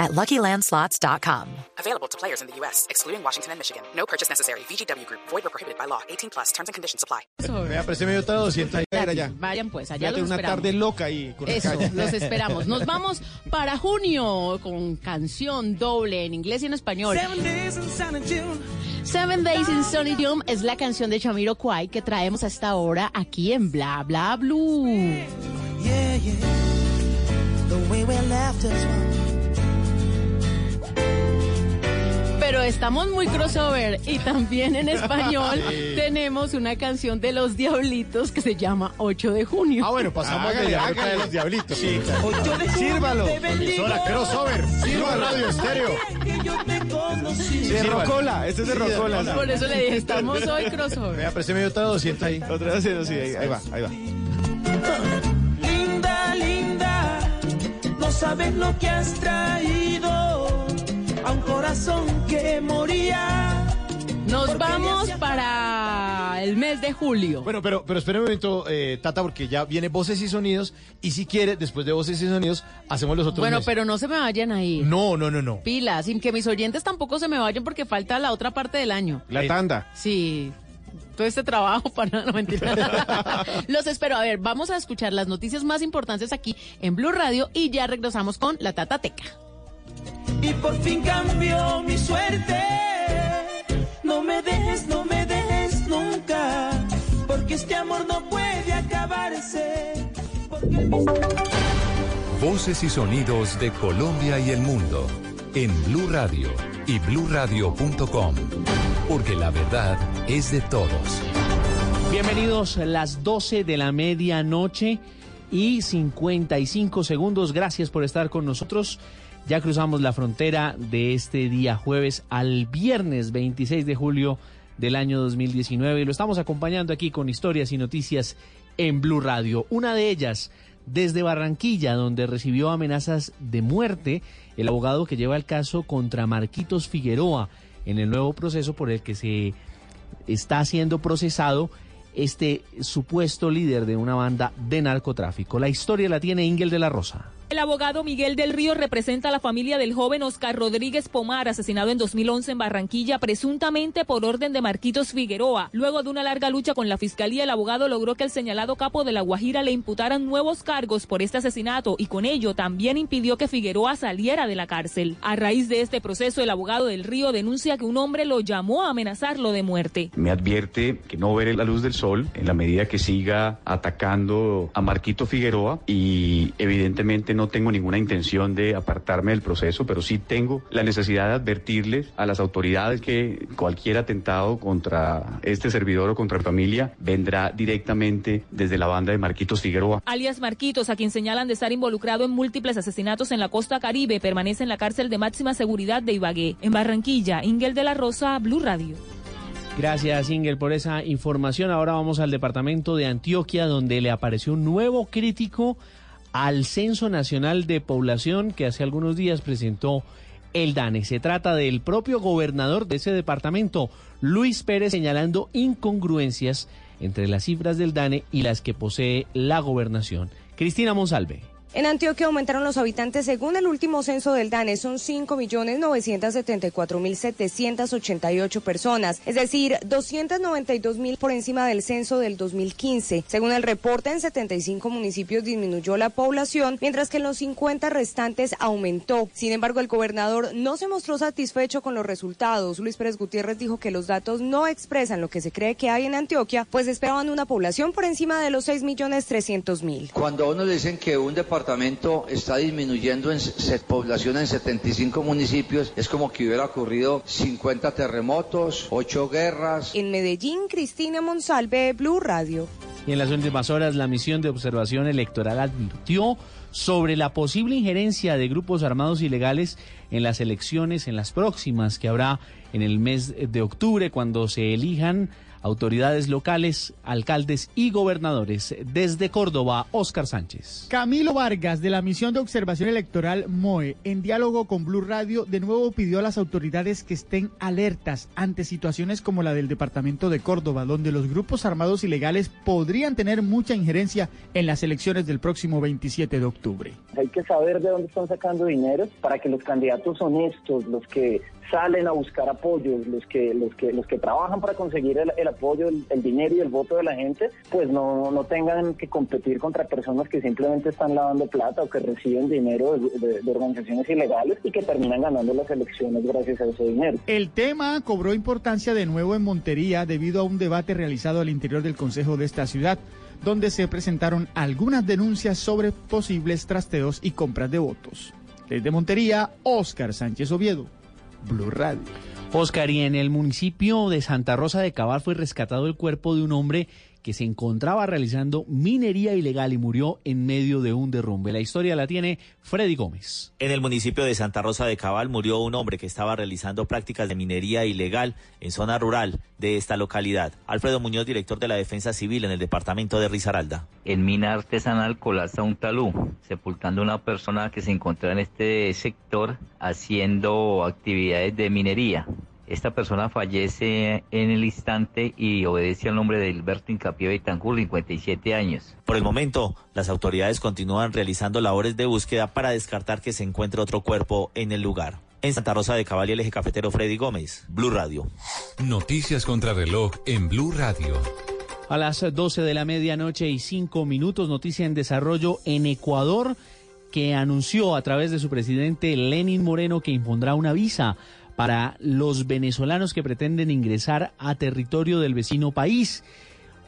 at LuckyLandSlots.com. Available to players in the U.S., excluding Washington and Michigan. No purchase necessary. VGW Group. Void or prohibited by law. 18 plus. Terms and conditions apply. Vea, présteme yo todo 200 era ya. Vayan pues, allá los una esperamos. tarde loca ahí con Eso, los esperamos. Nos vamos para junio con canción doble en inglés y en español. Seven days in Santa June. Seven Days in Sunny Doom es la canción de Chamiro Kwai que traemos hasta ahora aquí en Bla Bla Blue. Yeah, yeah. The way we left us one. Pero estamos muy crossover y también en español tenemos una canción de los Diablitos que se llama 8 de junio. Ah, bueno, pasamos de la época de los diablitos. Sí, claro. Ocho de junio Sírvalo. Sola crossover. Sírvalo. Radio estéreo. Que yo te conocí. De Rocola. Este es de Rocola. Por eso le dije, estamos hoy crossover. Vea, présteme yo todo 200 ahí. Otra vez, sí, ahí, ahí va, ahí va. Linda, linda. No sabes lo que has traído a un corazón que moría. Nos vamos para el mes de julio. Bueno, pero, pero espere un momento, eh, Tata, porque ya viene Voces y Sonidos. Y si quiere, después de Voces y Sonidos, hacemos los otros Bueno, meses. pero no se me vayan ahí. No, no, no, no. Pilas, sin que mis oyentes tampoco se me vayan porque falta la otra parte del año. La tanda. Sí. Todo este trabajo para no mentira. Los espero. A ver, vamos a escuchar las noticias más importantes aquí en Blue Radio y ya regresamos con la Tatateca. Y por fin cambió mi suerte. No me dejes, no me dejes nunca. Porque este amor no puede acabarse. Porque el mismo- Voces y sonidos de Colombia y el mundo en Blue Radio y bluradio.com, porque la verdad es de todos. Bienvenidos a las 12 de la medianoche y 55 segundos. Gracias por estar con nosotros. Ya cruzamos la frontera de este día jueves al viernes 26 de julio del año 2019 y lo estamos acompañando aquí con historias y noticias en Blue Radio. Una de ellas desde Barranquilla, donde recibió amenazas de muerte el abogado que lleva el caso contra Marquitos Figueroa en el nuevo proceso por el que se está siendo procesado este supuesto líder de una banda de narcotráfico. La historia la tiene Ingel de la Rosa. El abogado Miguel del Río representa a la familia del joven Oscar Rodríguez Pomar, asesinado en 2011 en Barranquilla, presuntamente por orden de Marquitos Figueroa. Luego de una larga lucha con la fiscalía, el abogado logró que el señalado capo de La Guajira le imputaran nuevos cargos por este asesinato y con ello también impidió que Figueroa saliera de la cárcel. A raíz de este proceso, el abogado del Río denuncia que un hombre lo llamó a amenazarlo de muerte. Me advierte que no veré la luz del sol en la medida que siga atacando a Marquito Figueroa y evidentemente no tengo ninguna intención de apartarme del proceso, pero sí tengo la necesidad de advertirles a las autoridades que cualquier atentado contra este servidor o contra mi familia vendrá directamente desde la banda de Marquitos Figueroa. Alias Marquitos, a quien señalan de estar involucrado en múltiples asesinatos en la costa caribe, permanece en la cárcel de máxima seguridad de Ibagué. En Barranquilla, Ingel de la Rosa, Blue Radio. Gracias Ingel por esa información. Ahora vamos al departamento de Antioquia donde le apareció un nuevo crítico al Censo Nacional de Población que hace algunos días presentó el DANE. Se trata del propio gobernador de ese departamento, Luis Pérez, señalando incongruencias entre las cifras del DANE y las que posee la gobernación. Cristina Monsalve. En Antioquia aumentaron los habitantes según el último censo del DANE, son 5.974.788 personas, es decir, 292.000 por encima del censo del 2015. Según el reporte, en 75 municipios disminuyó la población, mientras que en los 50 restantes aumentó. Sin embargo, el gobernador no se mostró satisfecho con los resultados. Luis Pérez Gutiérrez dijo que los datos no expresan lo que se cree que hay en Antioquia, pues esperaban una población por encima de los 6.300.000. Cuando uno dicen que un departamento está disminuyendo en población en 75 municipios, es como que hubiera ocurrido 50 terremotos, 8 guerras. En Medellín, Cristina Monsalve, Blue Radio. Y en las últimas horas, la misión de observación electoral advirtió sobre la posible injerencia de grupos armados ilegales en las elecciones, en las próximas que habrá en el mes de octubre, cuando se elijan autoridades locales, alcaldes y gobernadores. Desde Córdoba, Óscar Sánchez. Camilo Vargas, de la Misión de Observación Electoral MOE, en diálogo con Blue Radio, de nuevo pidió a las autoridades que estén alertas ante situaciones como la del departamento de Córdoba, donde los grupos armados ilegales podrían tener mucha injerencia en las elecciones del próximo 27 de octubre. Hay que saber de dónde están sacando dinero para que los candidatos honestos, los que salen a buscar apoyos, los que, los que, los que trabajan para conseguir el, apoyo, el, dinero y el voto de la gente, pues no, no tengan que competir contra personas que simplemente están lavando plata o que reciben dinero de, de organizaciones ilegales y que terminan ganando las elecciones gracias a ese dinero. El tema cobró importancia de nuevo en Montería debido a un debate realizado al interior del Consejo de esta ciudad donde se presentaron algunas denuncias sobre posibles trasteos y compras de votos. Desde Montería, Óscar Sánchez Oviedo. Blue Radio. Oscar, y en el municipio de Santa Rosa de Cabal fue rescatado el cuerpo de un hombre que se encontraba realizando minería ilegal y murió en medio de un derrumbe. La historia la tiene Freddy Gómez. En el municipio de Santa Rosa de Cabal murió un hombre que estaba realizando prácticas de minería ilegal en zona rural de esta localidad. Alfredo Muñoz, director de la Defensa Civil en el departamento de Risaralda. En mina artesanal colapsa un talú, sepultando a una persona que se encontraba en este sector haciendo actividades de minería. Esta persona fallece en el instante y obedece al nombre de Hilberto Incapié Betancur, 57 años. Por el momento, las autoridades continúan realizando labores de búsqueda para descartar que se encuentre otro cuerpo en el lugar. En Santa Rosa de Caballo, el eje cafetero Freddy Gómez, Blue Radio. Noticias contra reloj en Blue Radio. A las 12 de la medianoche y 5 minutos, noticia en desarrollo en Ecuador que anunció a través de su presidente Lenin Moreno que impondrá una visa para los venezolanos que pretenden ingresar a territorio del vecino país.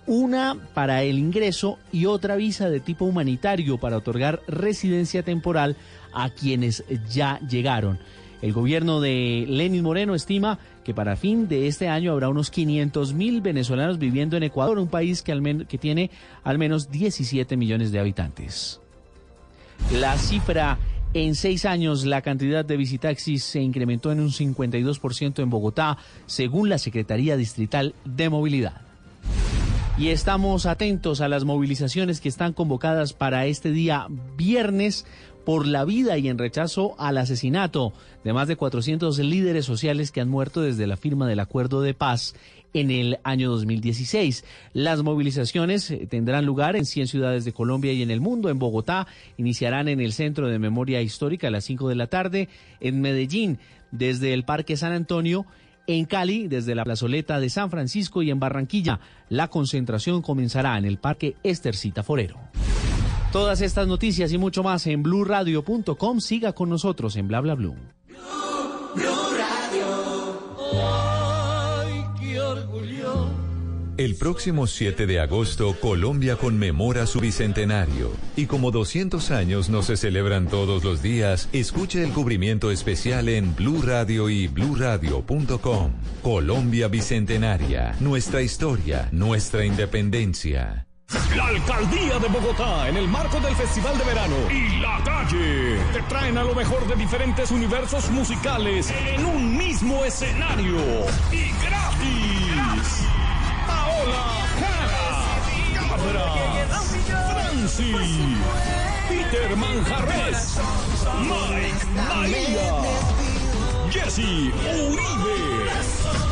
Una para el ingreso y otra visa de tipo humanitario para otorgar residencia temporal a quienes ya llegaron. El gobierno de Lenin Moreno estima que para fin de este año habrá unos 500 mil venezolanos viviendo en Ecuador, un país que, que tiene al menos 17 millones de habitantes. La cifra en seis años, la cantidad de visitaxis se incrementó en un 52% en Bogotá, según la Secretaría Distrital de Movilidad. Y estamos atentos a las movilizaciones que están convocadas para este día viernes por la vida y en rechazo al asesinato de más de 400 líderes sociales que han muerto desde la firma del acuerdo de paz en el año 2016. Las movilizaciones eh, tendrán lugar en 100 ciudades de Colombia y en el mundo. En Bogotá iniciarán en el Centro de Memoria Histórica a las 5 de la tarde. En Medellín, desde el Parque San Antonio. En Cali, desde la plazoleta de San Francisco y en Barranquilla, la concentración comenzará en el Parque Estercita Forero. Todas estas noticias y mucho más en blurradio.com. Siga con nosotros en Bla Bla Blue. El próximo 7 de agosto, Colombia conmemora su bicentenario. Y como 200 años no se celebran todos los días, escuche el cubrimiento especial en Blue Radio y bluradio.com. Colombia Bicentenaria. Nuestra historia, nuestra independencia. La Alcaldía de Bogotá, en el marco del Festival de Verano. Y La Calle, te traen a lo mejor de diferentes universos musicales en un mismo escenario. Y gratis. Paola Cara, Cabra, Franci, Peter Manjarres, Mike María, Jesse Uribe.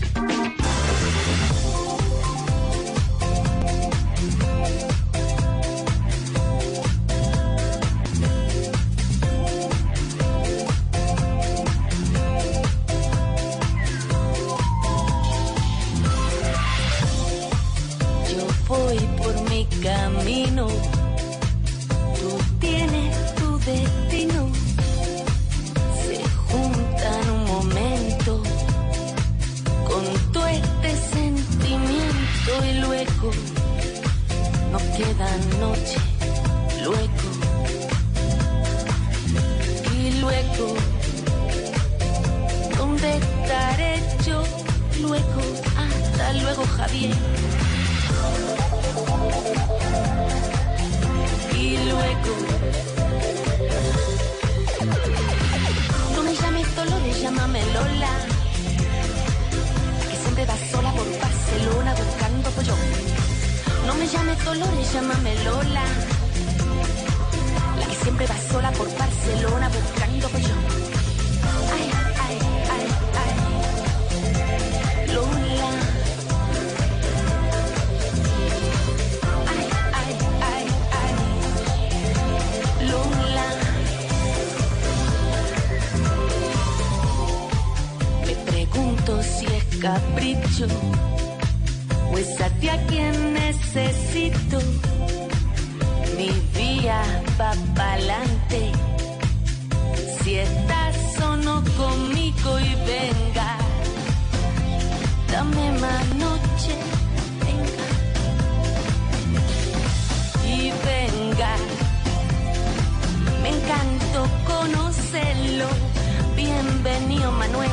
Manuel.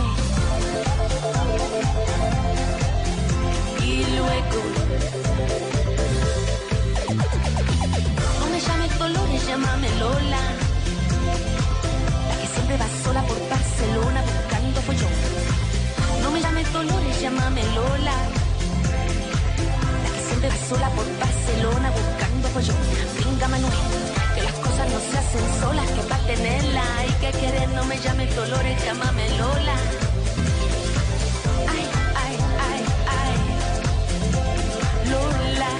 Y luego, no me llames Dolores, llámame Lola. La que siempre va sola por Barcelona buscando follón. No me llames Dolores, llámame Lola. La que siempre va sola por Barcelona buscando follón. Venga Manuel, cosas no se hacen solas, que para tenerla hay que querer. No me llames Dolores, llámame Lola. Ay, ay, ay, ay. Lola.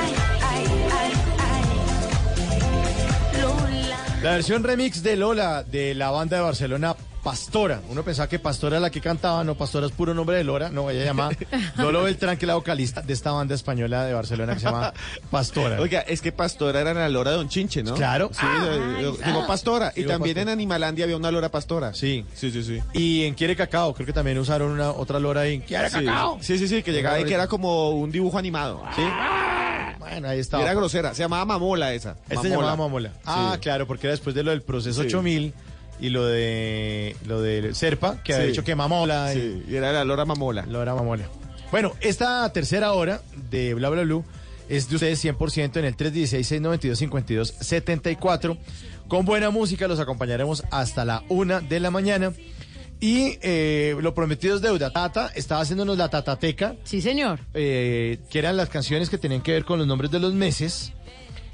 Ay, ay, ay, ay. Lola. La versión remix de Lola de la banda de Barcelona Pastora. Uno pensaba que Pastora era la que cantaba, no, Pastora es puro nombre de Lora, no, ella llama Lolo Beltrán, que es la vocalista de esta banda española de Barcelona que se llama Pastora. Oiga, es que Pastora era la lora de Don Chinche, ¿no? Claro. Sí, digo Pastora. Y Digo también en Animalandia había una lora Pastora. Sí. Sí, sí, sí. Y en Quiere Cacao, creo que también usaron una otra Lora ahí. ¿Quiere Sí. Cacao? Sí, sí, sí, que llegaba y que era como un dibujo animado. Sí. Bueno, ahí Y estaba. era grosera. Se llamaba Mamola esa. Este se llamaba Mamola. Ah, Sí. claro, porque era después de lo del proceso Sí. 8000 y lo de lo de Serpa, que había Sí. dicho que Mamola. y- Sí, y era la lora Mamola. Lora Mamola. Bueno, esta tercera hora de Bla Bla Blue es de ustedes 100% en el 316-692-5274. Con buena música los acompañaremos hasta la una de la mañana. Y eh, lo prometido es deuda. Tata estaba haciéndonos la tatateca. Sí, señor. eh, que eran las canciones que tenían que ver con los nombres de los meses.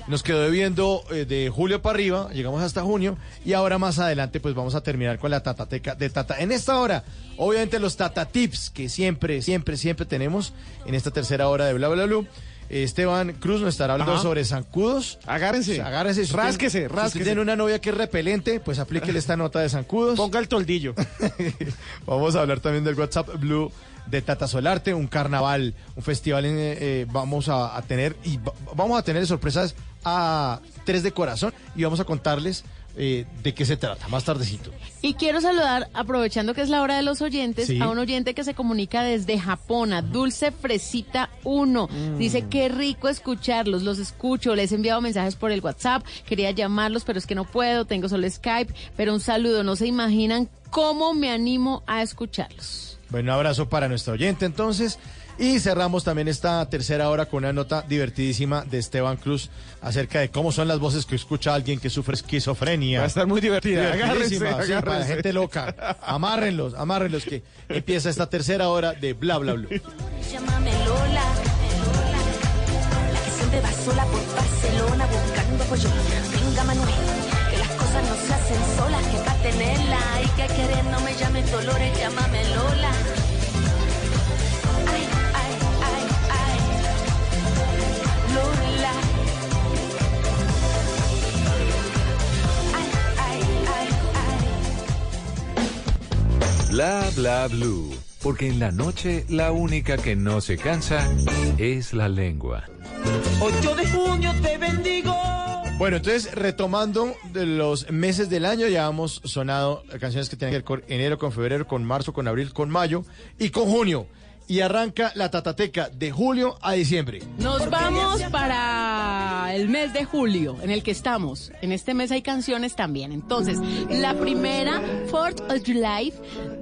Nos quedó debiendo eh, de julio para arriba, llegamos hasta junio y ahora más adelante pues vamos a terminar con la tatateca de Tata. En esta hora, obviamente los Tata Tips que siempre, siempre, siempre tenemos en esta tercera hora de Bla Bla Blue. Esteban Cruz nos estará hablando Ajá. sobre zancudos. Agárrense. Agárrense. Si Rásquese, si usted rásquese. tiene una novia que es repelente, pues aplíquele esta nota de zancudos. Ponga el toldillo. Vamos a hablar también del WhatsApp Blue de Tata Solarte, un carnaval, un festival en, eh, eh, vamos a, a tener y va- vamos a tener sorpresas a tres de corazón y vamos a contarles eh, de qué se trata más tardecito. Y quiero saludar, aprovechando que es la hora de los oyentes, Sí. a un oyente que se comunica desde Japón, a Dulce Fresita 1. Mm. Dice, qué rico escucharlos, los escucho, les he enviado mensajes por el WhatsApp, quería llamarlos, pero es que no puedo, tengo solo Skype, pero un saludo, no se imaginan cómo me animo a escucharlos. Bueno, un abrazo para nuestro oyente entonces. Y cerramos también esta tercera hora con una nota divertidísima de Esteban Cruz acerca de cómo son las voces que escucha alguien que sufre esquizofrenia. Va a estar muy divertida. Agárrense, sí, para agárrense. gente loca. Amárrenlos, amárrenlos que empieza esta tercera hora de Bla Bla Blue. Llámame Lola, Lola, la que siempre va sola por Barcelona buscando apoyo. Venga Manuel, que las cosas no se hacen solas, que para tenerla hay que querer. No me llames Dolores, llámame Lola. Bla bla blue. Porque en la noche la única que no se cansa es la lengua. 8 de junio te bendigo. Bueno, entonces retomando de los meses del año, ya hemos sonado canciones que tienen que ver con enero, con febrero, con marzo, con abril, con mayo y con junio. Y arranca la tatateca de julio a diciembre. Nos vamos para el mes de julio, en el que estamos. En este mes hay canciones también. Entonces, la primera, Fourth of July,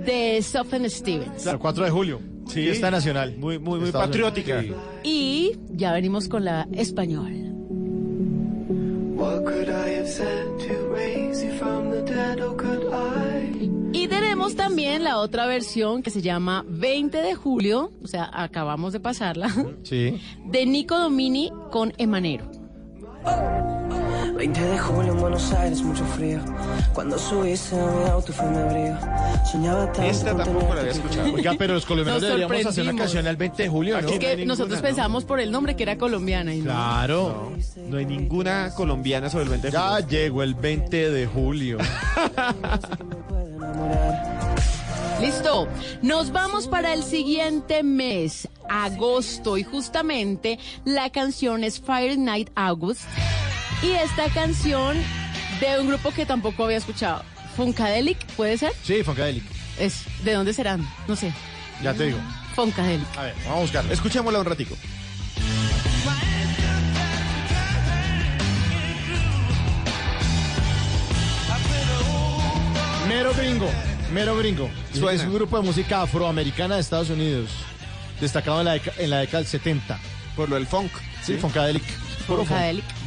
de Sophen Stevens. El 4 de julio. Sí. Fiesta nacional. Muy, muy, muy Estados patriótica. Sí. Y ya venimos con la español. What could I have said to tenemos también la otra versión que se llama 20 de julio, o sea, acabamos de pasarla, Sí. de Nico Domini con Emanero. 20 de julio en Buenos Aires, mucho frío. Cuando subiste a mi auto fue mi abrigo. Soñaba tanto. Esta con tampoco la había escuchado. Oiga, pero los colombianos Nos deberíamos hacer una canción al 20 de julio, ¿no? Es que hay nosotros ninguna, ¿no? pensamos por el nombre que era colombiana. Y no. Claro. No hay ninguna colombiana sobre el 20 de Ya julio. llegó el 20 de julio. Listo. Nos vamos para el siguiente mes, agosto, y justamente la canción es Fire Night August. Y esta canción de un grupo que tampoco había escuchado. Funkadelic, ¿puede ser? Sí, Funkadelic. Es, ¿De dónde serán? No sé. Ya te digo. Funkadelic. A ver, vamos a buscarlo. Escuchémosla un ratico. Mero Gringo. Mero Gringo. Suena. Es un grupo de música afroamericana de Estados Unidos. Destacado en la, deca- en la década del 70. Por lo del funk. Sí, funk. Funkadelic.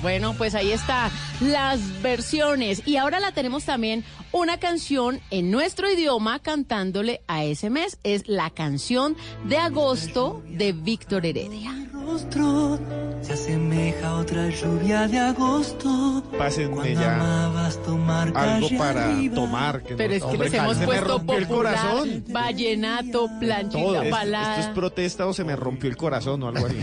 Bueno, pues ahí está las versiones. Y ahora la tenemos también una canción en nuestro idioma cantándole a ese mes. Es la canción de agosto de Víctor Heredia. Rostro se asemeja a otra lluvia de agosto. Pásenme ya algo para arriba. tomar. Que Pero no- es que Hombre, les hemos puesto el popular, corazón. vallenato, Todo. planchita, Es- balada. ¿Esto es protesta o se me rompió el corazón o algo así?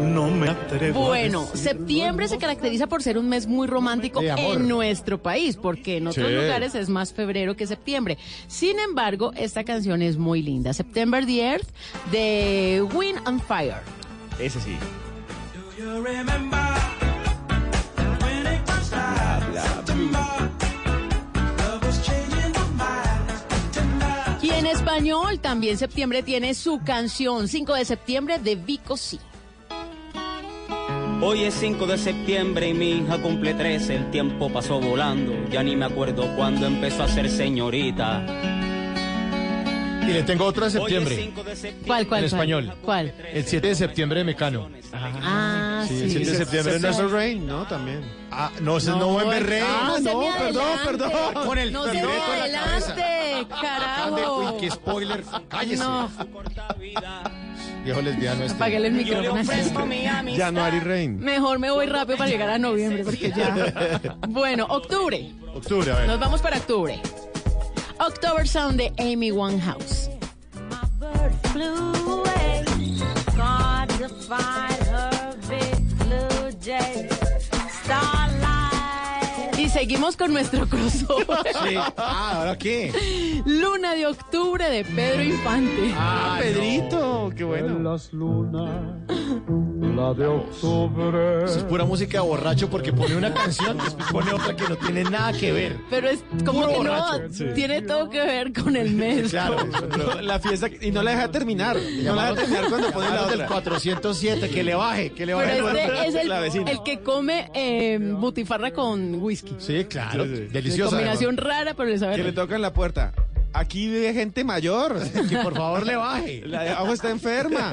No me atrevo. Bueno, septiembre se caracteriza por ser un mes muy romántico en nuestro país, porque en otros Sí. lugares es más febrero que septiembre. Sin embargo, esta canción es muy linda. September the Earth de Wind and Fire. Ese sí. Y en español también septiembre tiene su canción 5 de septiembre de Vico Sí. Hoy es 5 de septiembre y mi hija cumple 13. El tiempo pasó volando. Ya ni me acuerdo cuándo empezó a ser señorita. Y le tengo otra de Hoy es septiembre. 5 de septiembre. ¿Cuál, cuál? En cuál? español. ¿Cuál? El 7 de septiembre de Mecano. Ah, sí. Sí, el 7 de De septiembre no no es Rain, ¿no? También. Ah, no, ese es November Rain. Ah, se no, me perdón, adelante. perdón. Con el No se me perdón con la adelante, carajo. Uy, qué spoiler. Cállese. No, Viejo lesbiano este. apáguele el micrófono. January Rain. Mejor me voy rápido para llegar a noviembre, porque ya. Bueno, octubre. Octubre, a ver. Nos vamos para octubre. October Sound de Amy Winehouse. Seguimos con nuestro crossover. Sí. Ah, ¿ahora qué? Luna de octubre de Pedro Infante. Ah, Pedrito, qué bueno. las lunas, la de octubre. Eso es pura música de borracho porque pone una canción, después pone otra que no tiene nada que ver. Pero es como Puro que no. Sí. tiene todo que ver con el mes. Claro. La fiesta y no la deja terminar. No la deja terminar cuando pone la del otra. 407, que le baje, que le baje. Pero el este es el, La vecina. el que come eh, butifarra con whisky. Sí. Sí, sí. Deliciosa. Combinación rara, pero le sabe Que le tocan la puerta. Aquí vive gente mayor. Que por favor le baje. La de abajo está enferma.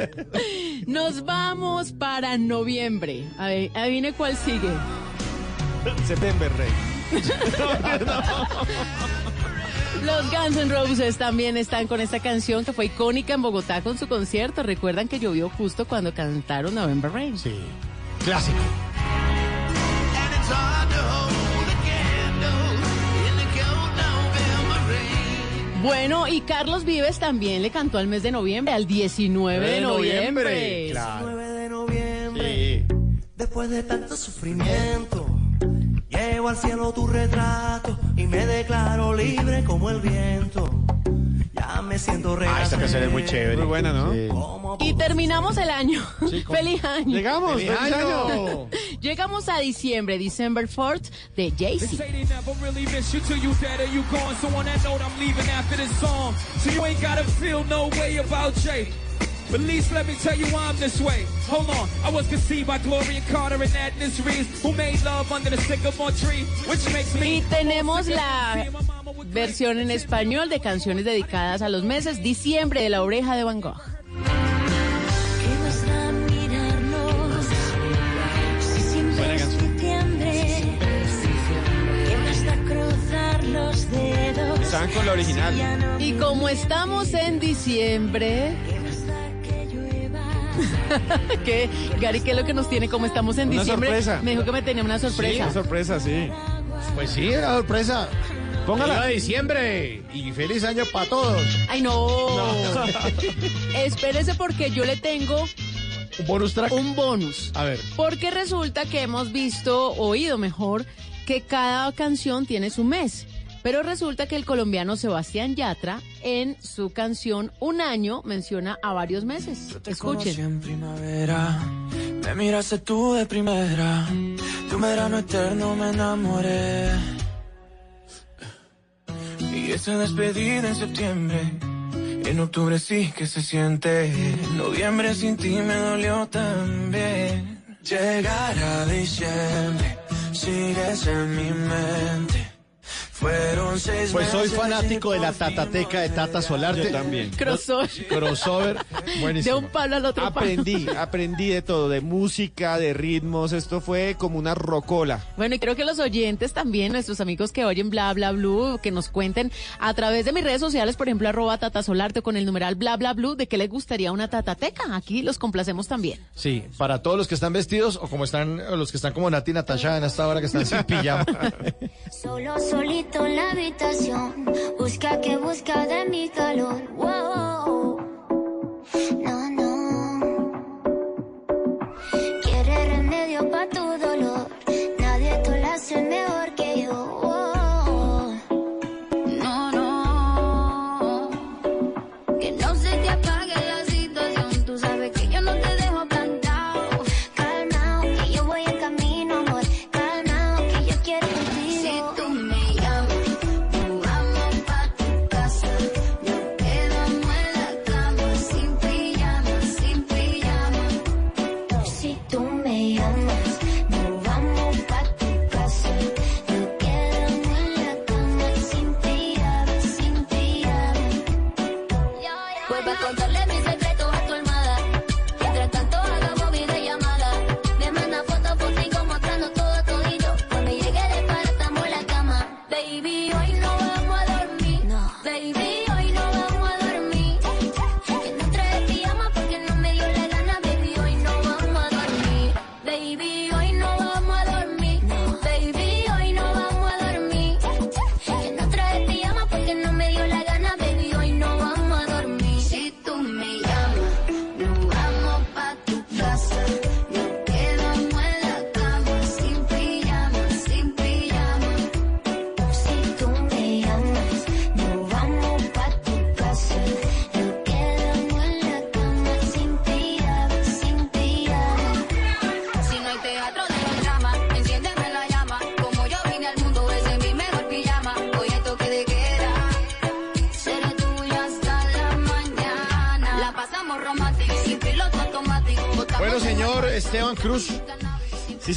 Nos vamos para noviembre. A ver, adivine cuál sigue. September Rain. Los Guns N' Roses también están con esta canción que fue icónica en Bogotá con su concierto. Recuerdan que llovió justo cuando cantaron November Rain. Sí. Clásico. Bueno, y Carlos Vives también le cantó al mes de noviembre, al 19 de De noviembre. noviembre, claro. 9 de noviembre. Sí. Después de tanto sufrimiento, llevo al cielo tu retrato y me declaro libre como el viento. Ya ya me siento Ah, esta canción es muy chévere. Muy buena, ¿no? Y terminamos el año. Feliz año. Llegamos, ¡Feliz feliz año! año. Llegamos a diciembre, December 4th de They Jay-Z. But at least let me tell you why I'm this way. Hold on, I was conceived by Gloria Carter and Agnes Reeves, who made love under the sycamore tree, which makes me. Y tenemos la versión en español de canciones dedicadas a los meses diciembre de la oreja de Van Gogh. ¿Qué basta mirarnos? Si siempre es septiembre. ¿Qué basta cruzar los dedos? Estaban con la original. Y como estamos en diciembre, que Gary, ¿qué es lo que nos tiene? Como estamos en Una diciembre, sorpresa. me dijo que me tenía una Sí, sorpresa. una sorpresa, sí. Pues sí, era sorpresa. Póngala. Viva diciembre y feliz año para todos. Ay, no. Espérese porque yo le tengo Un bonus track. un bonus. A ver. Porque resulta que hemos visto, oído mejor, que cada canción tiene su mes. Pero resulta que el colombiano Sebastián Yatra en su canción Un año menciona a varios meses. Conocí Escuchen. en primavera, me miraste tú de primera, de un verano eterno me enamoré. Y esa despedida en septiembre, en octubre sí que se siente, noviembre sin ti me dolió también. Llegar a diciembre, sigues en mi mente. Fueron seis Pues soy fanático de la tatateca de Tata Solarte. Yo también. Crossover. Crossover. De Buenísimo. un palo al otro palo. Aprendí, aprendí de todo, de música, de ritmos. Esto fue como una rocola. Bueno, y creo que los oyentes también, nuestros amigos que oyen bla bla blue, que nos cuenten a través de mis redes sociales, por ejemplo, arroba tatasolarte con el numeral bla bla blue, de qué les gustaría una tatateca. Aquí los complacemos también. Sí, para todos los que están vestidos o como están o los que están como Nati y Natasha en esta hora que están sin pijama. Solo en la habitación. Busca que busca de mi calor. Wow. No, no.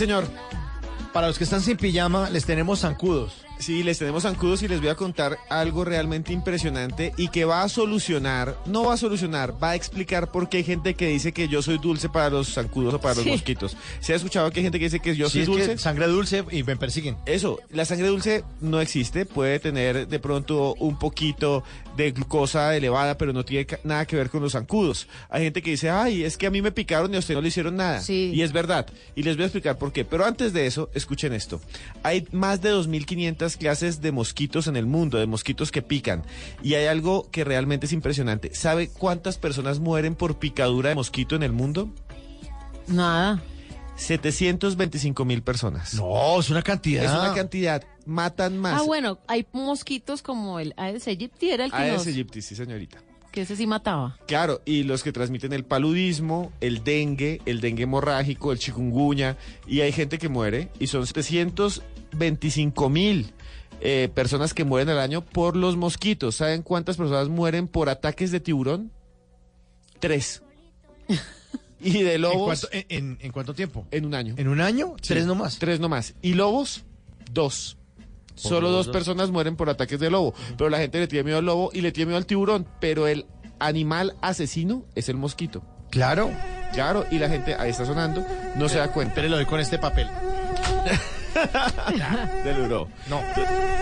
Señor. Para los que están sin pijama, les tenemos zancudos. Sí, les tenemos zancudos y les voy a contar algo realmente impresionante y que va a solucionar, no va a solucionar, va a explicar por qué hay gente que dice que yo soy dulce para los zancudos o para los mosquitos. ¿Se ha escuchado que hay gente que dice que yo Sí, soy es que dulce? sangre dulce y me persiguen. Eso, la sangre dulce no existe, puede tener de pronto un poquito de glucosa elevada, pero no tiene nada que ver con los zancudos. Hay gente que dice, ay, es que a mí me picaron y a usted no le hicieron nada. Sí. Y es verdad. Y les voy a explicar por qué. Pero antes de eso, escuchen esto. Hay más de 2.500 clases de mosquitos en el mundo, de mosquitos que pican. Y hay algo que realmente es impresionante. ¿Sabe cuántas personas mueren por picadura de mosquito en el mundo? Nada. 725 mil personas. No, es una cantidad. Es una cantidad. Matan más. Ah, bueno, hay mosquitos como el Aedes aegypti, era el que, Aedes nos- aegypti, sí, señorita. que ese sí mataba. Claro, y los que transmiten el paludismo, el dengue, el dengue hemorrágico, el chikungunya, y hay gente que muere, y son 725 mil eh, personas que mueren al año por los mosquitos. ¿Saben cuántas personas mueren por ataques de tiburón? Tres. y de ¿En lobos, cuánto, en, en- en cuánto tiempo? en un año. ¿En un año? Sí, Tres nomás. Tres nomás. Y lobos, dos. Solo dos dos. personas mueren por ataques de lobo. Pero la gente le tiene miedo al lobo y le tiene miedo al tiburón. Pero el animal asesino es el mosquito. Claro. Claro, y la gente, ahí está sonando, no se da cuenta. Pero lo doy con este papel. Del euro. No.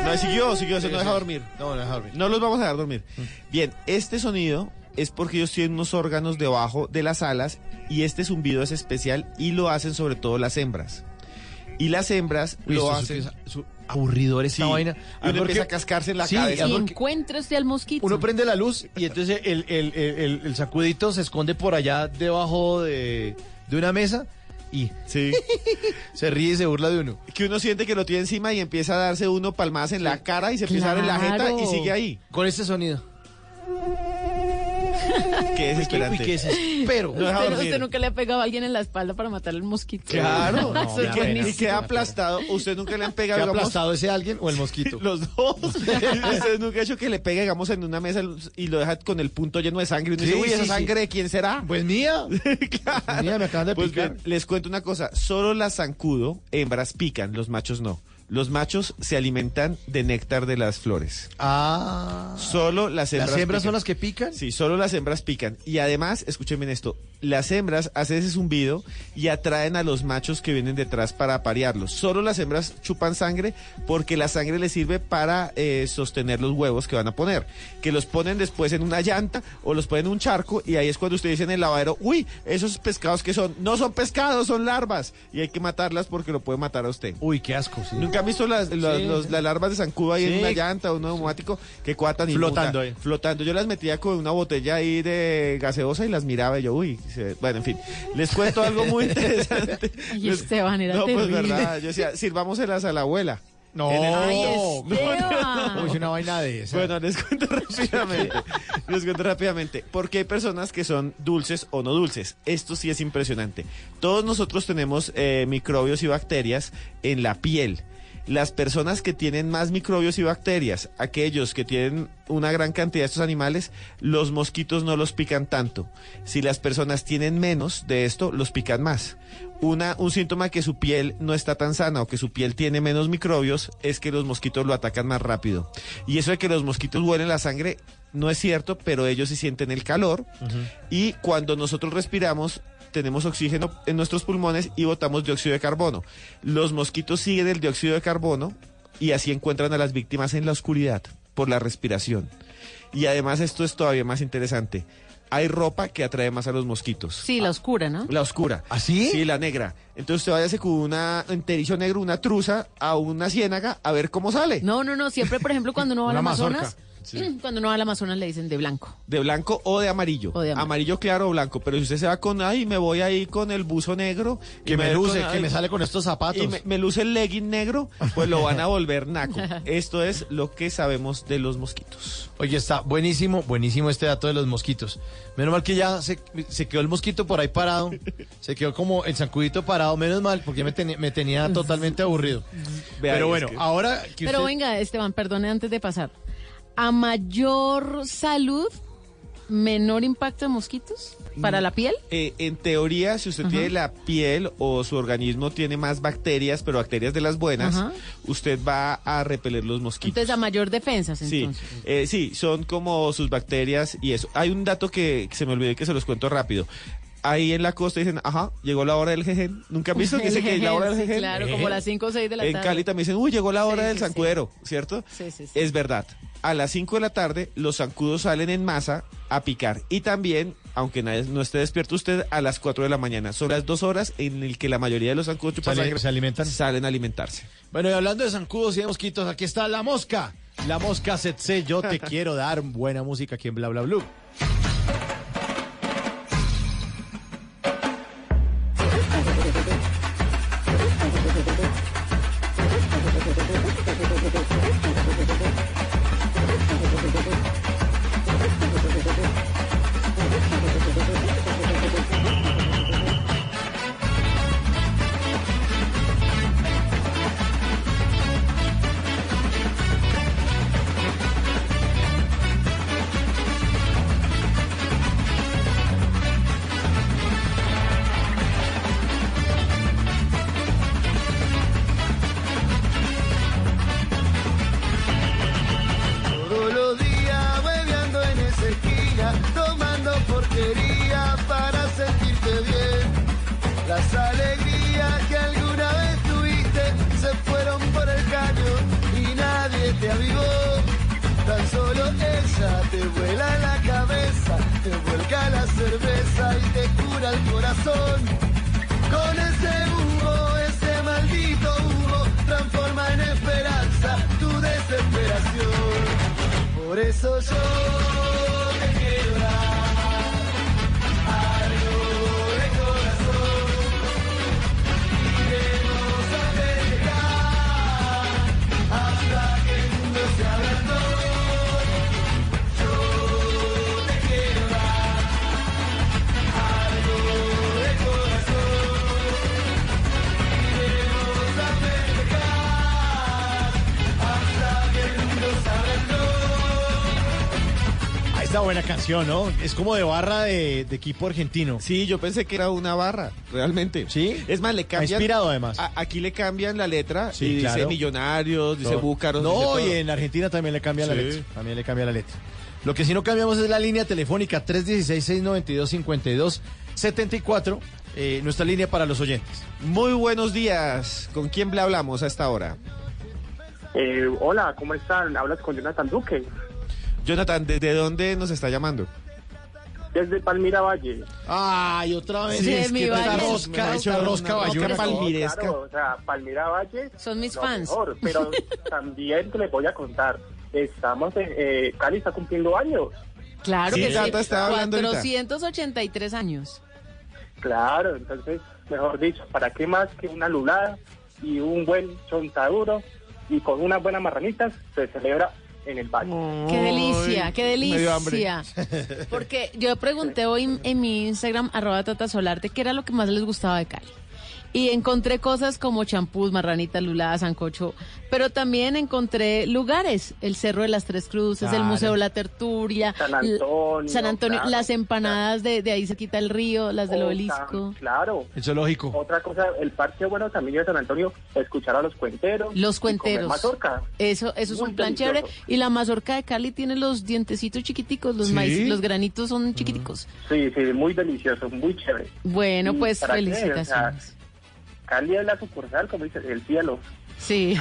No, siguió, siguió, se Sí, no deja dormir. No, no deja dormir. No los vamos a dejar dormir. Bien, este sonido es porque ellos tienen unos órganos debajo de las alas y este zumbido es especial y lo hacen sobre todo las hembras. Y las hembras Uy, lo hacen... es- es aburridor esta Sí, vaina. y uno porque- empieza a cascarse en la Sí, cabeza. Y encuentra usted al mosquito. Uno prende la luz y entonces el, el- el- el- el sacudito se esconde por allá debajo de, de una mesa y Sí. se ríe y se burla de uno. que uno siente que lo tiene encima y empieza a darse uno palmadas en la cara y se empieza a dar en la jeta y sigue ahí. Con este sonido. Qué desesperante. Uy, qué desespero. No deja Usted, dormir. usted nunca le ha pegado a alguien en la espalda para matar al mosquito. Claro, No, y, que- y queda aplastado. Usted nunca le han ¿Qué pegado, ha aplastado ese alguien o el mosquito? los dos. Usted nunca ha hecho que le pegue, digamos, en una mesa y lo deja con el punto lleno de sangre. Y uno Sí, dice, uy, ¿esa sí, sangre de quién será? Pues mía. Mía, me acaban de Pues picar. bien, les cuento una cosa. Solo las zancudo, hembras pican, los machos no. Los machos se alimentan de néctar de las flores. Ah. Solo las hembras. ¿Las hembras pican. son las que pican? Sí, solo las hembras pican. Y además, escuchen bien esto, las hembras hacen ese zumbido y atraen a los machos que vienen detrás para aparearlos. Solo las hembras chupan sangre porque la sangre les sirve para eh, sostener los huevos que van a poner. Que los ponen después en una llanta o los ponen en un charco y ahí es cuando usted dice en el lavadero, uy, esos pescados que son, no son pescados, son larvas. Y hay que matarlas porque lo puede matar a usted. Uy, qué asco. sí. ¿Nunca han visto las, las, Sí. los- las larvas de zancudo ahí en una llanta o un neumático que cuatan y Flotando ahí. Flotando. Yo las metía con una botella ahí de gaseosa y las miraba y yo, uy, se- bueno, en fin. Les cuento algo muy interesante. Les- Esteban, era no, pues verdad. Yo decía, sirvámoselas a la abuela. No. En el- Ay, No. Uy, es una vaina de esa. Bueno, les cuento rápidamente. les cuento rápidamente. Porque hay personas que son dulces o no dulces. Esto sí es impresionante. Todos nosotros tenemos eh, microbios y bacterias en la piel. Las personas que tienen más microbios y bacterias, aquellos que tienen una gran cantidad de estos animales, los mosquitos no los pican tanto. Si las personas tienen menos de esto, los pican más. Una, un síntoma que su piel no está tan sana o que su piel tiene menos microbios es que los mosquitos lo atacan más rápido. Y eso de que los mosquitos huelen la sangre no es cierto, pero ellos sí sienten el calor. Y cuando nosotros respiramos, tenemos oxígeno en nuestros pulmones y botamos dióxido de carbono. Los mosquitos siguen el dióxido de carbono y así encuentran a las víctimas en la oscuridad por la respiración. Y además esto es todavía más interesante. Hay ropa que atrae más a los mosquitos. Sí, la oscura, ¿no? La oscura. ¿Ah, sí? Sí, la negra. Entonces usted váyase con una enterizo negro, una truza, a una ciénaga, a ver cómo sale. No, no, no. Siempre, por ejemplo, cuando uno va al Una Amazonas, mazorca. cuando uno va al Amazonas le dicen de blanco. De blanco o de amarillo. O de amarillo. amarillo. claro o blanco. Pero si usted se va con, ay, me voy ahí con el buzo negro. Que me luce, con- que ay, me sale con estos zapatos. Y me, me luce el legging negro, pues lo van a volver naco. Esto es lo que sabemos de los mosquitos. Oye, está buenísimo, buenísimo este dato de los mosquitos. Menos mal que ya se, se quedó el mosquito por ahí parado. Se quedó como el zancudito parado. Menos mal, porque me, tenía- me tenía totalmente aburrido. Vea, Pero es bueno, que- ahora que Pero usted- venga, Esteban, perdone antes de pasar. ¿A mayor salud, menor impacto de mosquitos para la piel? Eh, en teoría, si usted tiene la piel o su organismo tiene más bacterias, pero bacterias de las buenas, Ajá. usted va a repeler los mosquitos. Entonces, a mayor defensas, Sí, entonces. eh, sí, son como sus bacterias y eso. Hay un dato que, que se me olvidó que se los cuento rápido. Ahí en la costa dicen, ajá, llegó la hora del jejen. ¿Nunca han visto que dice que la hora del Sí, jejen? Claro, como las 5 o 6 de la En tarde. Cali también dicen, uy, llegó la hora Sí, del sí, sí. ¿cierto? Sí, sí, sí. Es verdad. A las 5 de la tarde, los zancudos salen en masa a picar. Y también, aunque nadie, no esté despierto usted, a las 4 de la mañana. Son las dos horas en el que la mayoría de los zancudos Sale- sangre, se alimentan. salen a alimentarse. Bueno, y hablando de zancudos y de mosquitos, aquí está la mosca. La mosca Setse, yo te quiero dar buena música aquí en Bla Bla Blue. El corazón. Con ese humo, ese maldito humo, transforma en esperanza tu desesperación. Por eso yo Buena canción, ¿no? Es como de barra de, de equipo argentino. Sí, yo pensé que era una barra, realmente. Sí. Es más, le cambian. inspirado, además. a- aquí le cambian la letra Sí, y dice millonarios, dice No. búcaros. No, y en Argentina también le cambia la Sí. letra. También le cambia la letra. Lo que sí no cambiamos es la línea telefónica 316-692-5274. eh, nuestra línea para los oyentes. Muy buenos días. ¿Con quién le hablamos a esta hora? Eh, hola, ¿cómo están? Hablas con Jonathan Duque, Jonathan, ¿desde dónde nos está llamando? desde Palmira Valle. Ay, otra vez. Sí, es mi que Valle. rosca, hecho rosca una bayuna rosca palmiresca. Claro, o sea, Palmira Valle. Son mis lo fans. mejor, pero también te les voy a contar. Estamos en. Eh, Cali está cumpliendo años. Claro Sí, que sí. estaba hablando ahorita. 483 años. Claro, entonces, mejor dicho, ¿para qué más que una lulada y un buen chontaduro y con unas buenas marranitas se celebra en el valle? Qué delicia, qué delicia. Porque yo pregunté hoy en mi Instagram, arroba Tata Solarte, qué era lo que más les gustaba de Cali. Y encontré cosas como champús, marranita, lulada, sancocho, pero también encontré lugares, el Cerro de las Tres Cruces, el. Museo La Tertulia, San Antonio, San Antonio, claro, las empanadas de, de ahí se quita el río, las del obelisco. Claro. El zoológico. Otra cosa, el parque bueno también de San Antonio, escuchar a los cuenteros. Los y comer cuenteros. mazorca. Eso, eso es Muy un plan delicioso. chévere. Y la mazorca de Cali tiene los dientecitos chiquiticos, los ¿Sí? maíz, los granitos son chiquiticos. Sí, sí, muy delicioso, muy chévere. Bueno, ¿Y pues qué? felicitaciones. O sea, Cali es la sucursal, como dice, el cielo. Sí.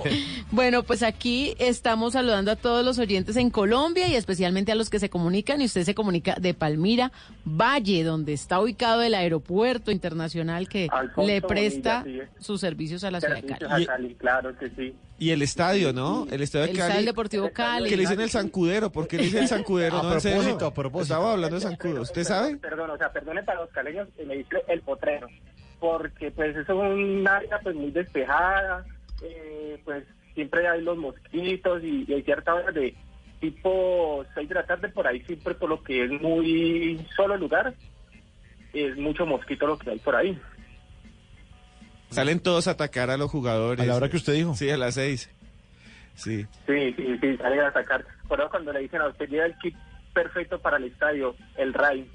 bueno, pues aquí estamos saludando a todos los oyentes en Colombia y especialmente a los que se comunican. Y usted se comunica de Palmira, Valle, donde está ubicado el aeropuerto internacional que Alfonso le presta Bonilla, sí. sus servicios a la ciudad de Cali. a Cali, claro que sí. Y el estadio, ¿no? El estadio de El Cali. Estadio Deportivo Cali. Que le dicen el zancudero. ¿Por qué le dicen el zancudero? A no, propósito, a propósito. Estaba hablando de zancudo. ¿Usted sabe? Perdón, o sea, perdone para los caleños, me dice el potrero. Porque pues eso es un área pues muy despejada, eh, pues siempre hay los mosquitos y, y hay cierta hora de tipo 6 de la tarde por ahí siempre por lo que es muy solo lugar, es mucho mosquito lo que hay por ahí. Salen todos a atacar a los jugadores. A la hora que usted dijo. Sí, a las seis. Sí. Sí, sí, sí, salen a atacar. Por eso cuando le dicen a usted, lleva el kit perfecto para el estadio, el RAI.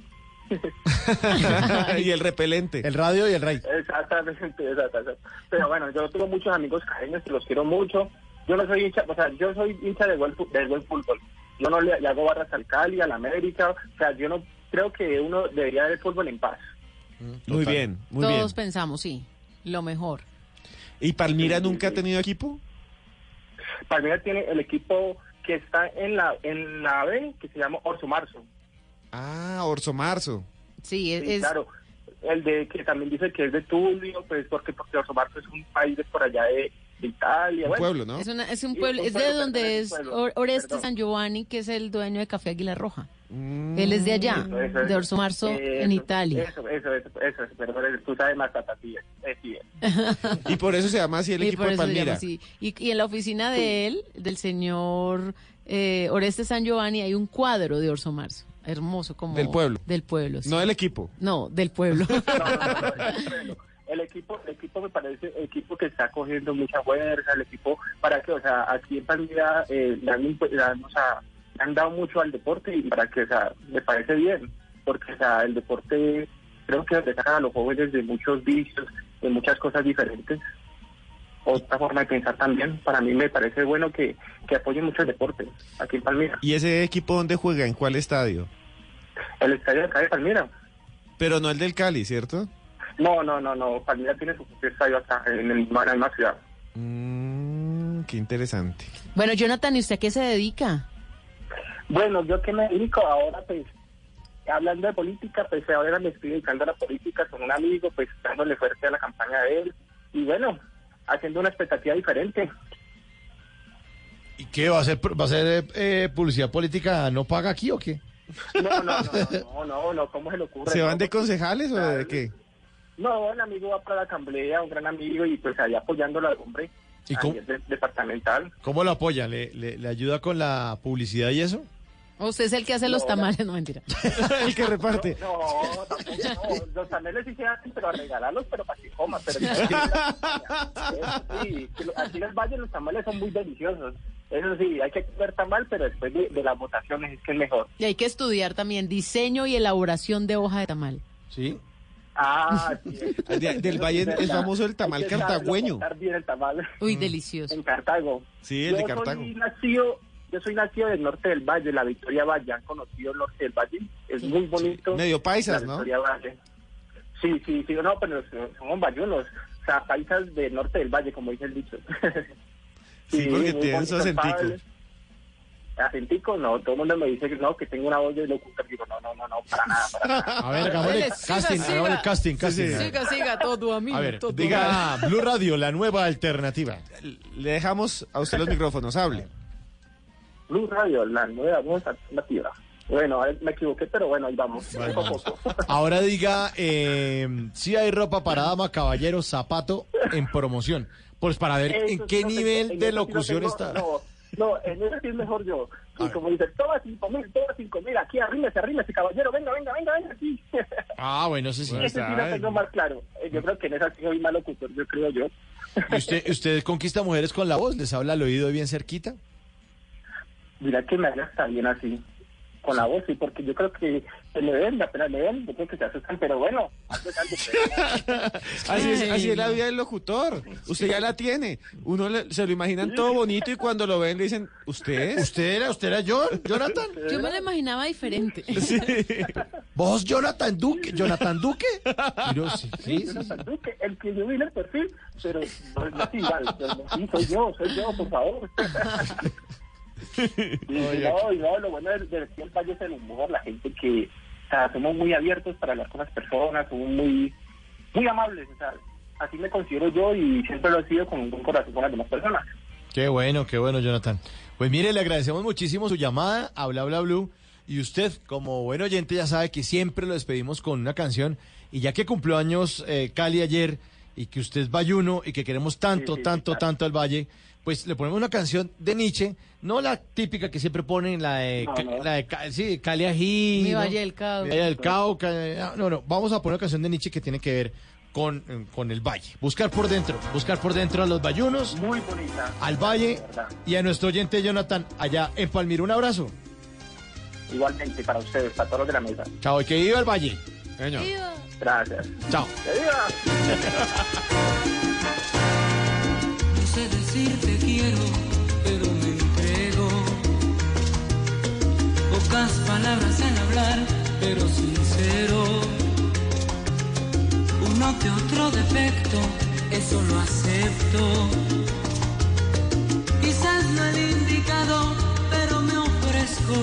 y el repelente. El radio y el rey. Exactamente, exactamente. Pero bueno, yo tengo muchos amigos cariños que los quiero mucho. Yo no soy hincha, o sea, yo soy hincha del buen, del buen fútbol. Yo no le, le hago barras al Cali, al América. O sea, yo no creo que uno debería ver el fútbol en paz. Muy bien, muy Todos bien. pensamos, sí, lo mejor. ¿Y Palmira nunca ha tenido equipo? Palmeiras tiene el equipo que está en la en la B, que se llama Orso Marzo. Ah, Orso Marzo. Sí, es, Sí, claro. El de que también dice que es de Tulio, pues porque, porque Orso Marzo es un país de por allá de, de Italia. bueno. Es, una- es un Sí, pueblo, un es de pueblo, donde es pueblo, Or- Oreste perdón. San Giovanni, que es el dueño de Café Águila Roja. Mm. Él es de allá, Eso, eso, de Orso Marzo, eso, en Italia. Eso, eso, eso, eso, eso, perdón, eso, tú sabes más, Tata, sí, es, sí, es. Y por eso se llama así el Y equipo por de eso se llama Palmira. así. Y, y en la oficina de él, del señor eh, Oreste San Giovanni, hay un cuadro de Orso Marzo. Hermoso, como. Del pueblo. Del pueblo, sí. No del equipo. No, del pueblo. El equipo, el equipo me parece el equipo que está cogiendo mucha fuerza, el equipo para que, o sea, aquí en Palmira eh, le, han, le han, o sea, le han dado mucho al deporte y para que, o sea, me parece bien, porque, o sea, el deporte creo que le saca a los jóvenes de muchos vicios, de muchas cosas diferentes. Otra forma de pensar también, para mí me parece bueno que, que apoyen mucho el deporte aquí en Palmira. ¿Y ese equipo dónde juega? ¿En cuál estadio? El estadio de acá de Palmira. Pero no el del Cali, ¿cierto? No, no, no, no, Palmira tiene su propio estadio acá en, el, en la misma ciudad. Mm, qué interesante. bueno, Jonathan, ¿y usted a qué se dedica? Bueno, yo que me dedico ahora, pues, hablando de política, pues ahora me estoy dedicando a la política con un amigo, pues dándole fuerte a la campaña de él. Y bueno, haciendo una expectativa diferente. ¿Y qué va a ser? ¿Va a ser eh, publicidad política no paga aquí o qué? No, no, no, no, no, no, ¿cómo se le ocurre? ¿Se No, van de concejales o de qué? No, un amigo va para la asamblea, un gran amigo, y pues ahí apoyándolo al hombre. ¿Y cómo- departamental. ¿Cómo lo apoya? ¿Le, le, le ayuda con la publicidad y eso? ¿O usted es el que hace los tamales? No, mentira. El que reparte. No, tampoco, no, los tamales sí se hacen, pero a regalarlos, pero para que coma. Pero sí, aquí en el valle los tamales son muy deliciosos. Eso sí, hay que comer tamal, pero después de, de las votaciones es que es mejor. Y hay que estudiar también diseño y elaboración de hoja de tamal. Sí. Ah, sí. De- del Valle es famoso el tamal cartagüeño. cortar bien el tamal. Uy, delicioso. En Cartago. Sí, el de Yo Cartago. Soy nacido, yo soy nacido del norte del valle, la Victoria Valle. ¿Han conocido el norte del valle? Es muy bonito. Medio paisas, la ¿no? Victoria Valle. Sí, sí, sí, no, pero somos bayunos. O sea, paisas del norte del valle, como dice el dicho. Sí, porque tienen su bonitos acentico. no, todo el mundo me dice que no, que tengo una voz de locutor. Digo, no, no, no, no, para nada, para nada. A ver, hagámosle casting, hagámosle casting, casting. Siga, siga, todo amigo. A ver, todo diga Blue Radio, la nueva alternativa. Le dejamos a usted los micrófonos, hable. Blue Radio, la nueva voz alternativa. Bueno, ahora me equivoqué, pero bueno, ahí vamos. poco a poco. Ahora diga eh, si hay ropa para dama, caballero, zapato en promoción. Pues para ver en Eso qué sí no nivel tengo- de en eso sí no locución tengo- está. No, no, en eso sí es mejor yo. Y como dice, toma cinco mil, toma cinco mil, aquí arrímese, arrímese, caballero, venga, venga, venga, venga, aquí. Ah, bueno, eso sí. Ese sí lo tengo más claro. Eh, Yo creo que en esa sí soy más locutor, yo creo yo. ¿Y usted, usted conquista mujeres con la voz? ¿Les habla al oído bien cerquita? Mira que me haga está bien así, con la voz, sí, porque yo creo que se le ven, apenas le ven, yo creo que se asustan, pero bueno, Así es, así es la vida del locutor. Usted ya la tiene. Uno le- se lo imaginan todo bonito y cuando lo ven le dicen, ¿usted? ¿Usted era, usted era John, Jonathan? Yo me lo imaginaba diferente. ¿Vos, Jonathan Duque? ¿Jonathan Duque? Pero sí, sí, sí, Jonathan Duque, el que yo vi en el perfil, pero no es igual, pero sí, soy yo, soy yo, por favor. Y no, y no, lo bueno del, del del Valle es el humor, la gente que, o sea, somos muy abiertos para hablar con las personas, somos muy, muy amables, o sea, así me considero yo y siempre lo he sido con un buen corazón con las demás personas. Qué bueno, qué bueno, Jonathan. Pues mire, le agradecemos muchísimo su llamada a Bla Bla Blue. Y usted, como buen oyente, ya sabe que siempre lo despedimos con una canción. Y ya que cumplió años eh, Cali ayer, y que usted es bayuno, y que queremos tanto, tanto, tanto al Valle, pues le ponemos una canción de Nietzsche, no la típica que siempre ponen, la de, No. La de sí, Cali Ají. Mi ¿no? Valle del Cauca. Mi Valle del Cauca. No, no, vamos a poner una canción de Nietzsche que tiene que ver con, con el Valle. Buscar por dentro, buscar por dentro a los bayunos Muy bonita. al Valle y a nuestro oyente Jonathan allá en Palmira. Un abrazo. Igualmente para ustedes, para todos los de la mesa. Chao, y que viva el Valle. Gracias. Chao. ¡Que viva! Sé decir te quiero, pero me entrego. Pocas palabras en hablar, pero sincero. Uno que otro defecto, eso lo acepto. Quizás no el indicado, pero me ofrezco.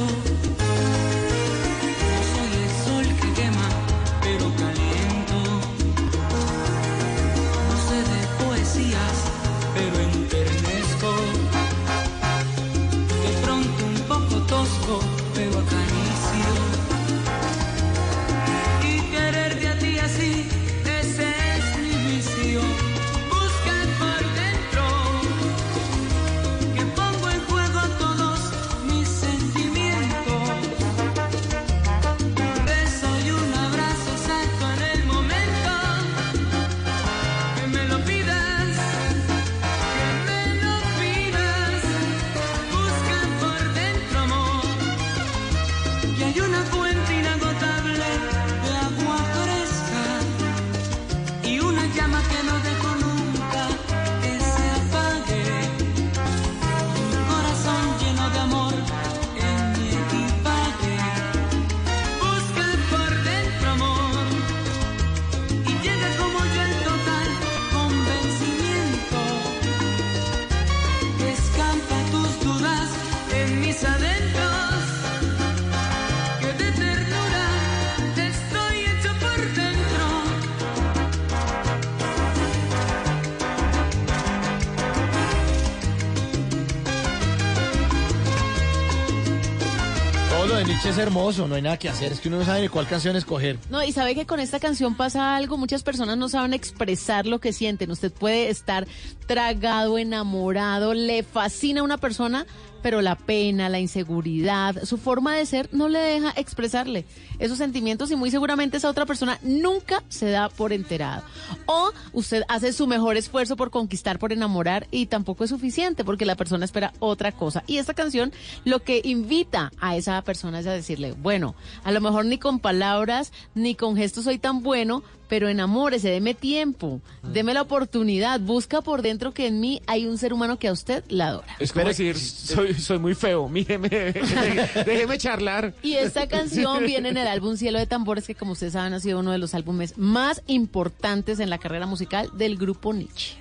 Hermoso, no hay nada que hacer, es que uno no sabe cuál canción escoger. No, y sabe que con esta canción pasa algo, muchas personas no saben expresar lo que sienten. Usted puede estar tragado, enamorado, le fascina a una persona, pero la pena, la inseguridad, su forma de ser no le deja expresarle esos sentimientos y muy seguramente esa otra persona nunca se da por enterado. O usted hace su mejor esfuerzo por conquistar, por enamorar y tampoco es suficiente porque la persona espera otra cosa. Y esta canción lo que invita a esa persona es a decirle, bueno, a lo mejor ni con palabras ni con gestos soy tan bueno, pero enamórese, deme tiempo, deme la oportunidad, busca por dentro que en mí hay un ser humano que a usted la adora. Es como decir, soy, soy muy feo, míreme, déjeme charlar. Y esta canción viene en el álbum Cielo de Tambores, que como ustedes saben ha sido uno de los álbumes más importantes en la carrera musical del grupo Nietzsche.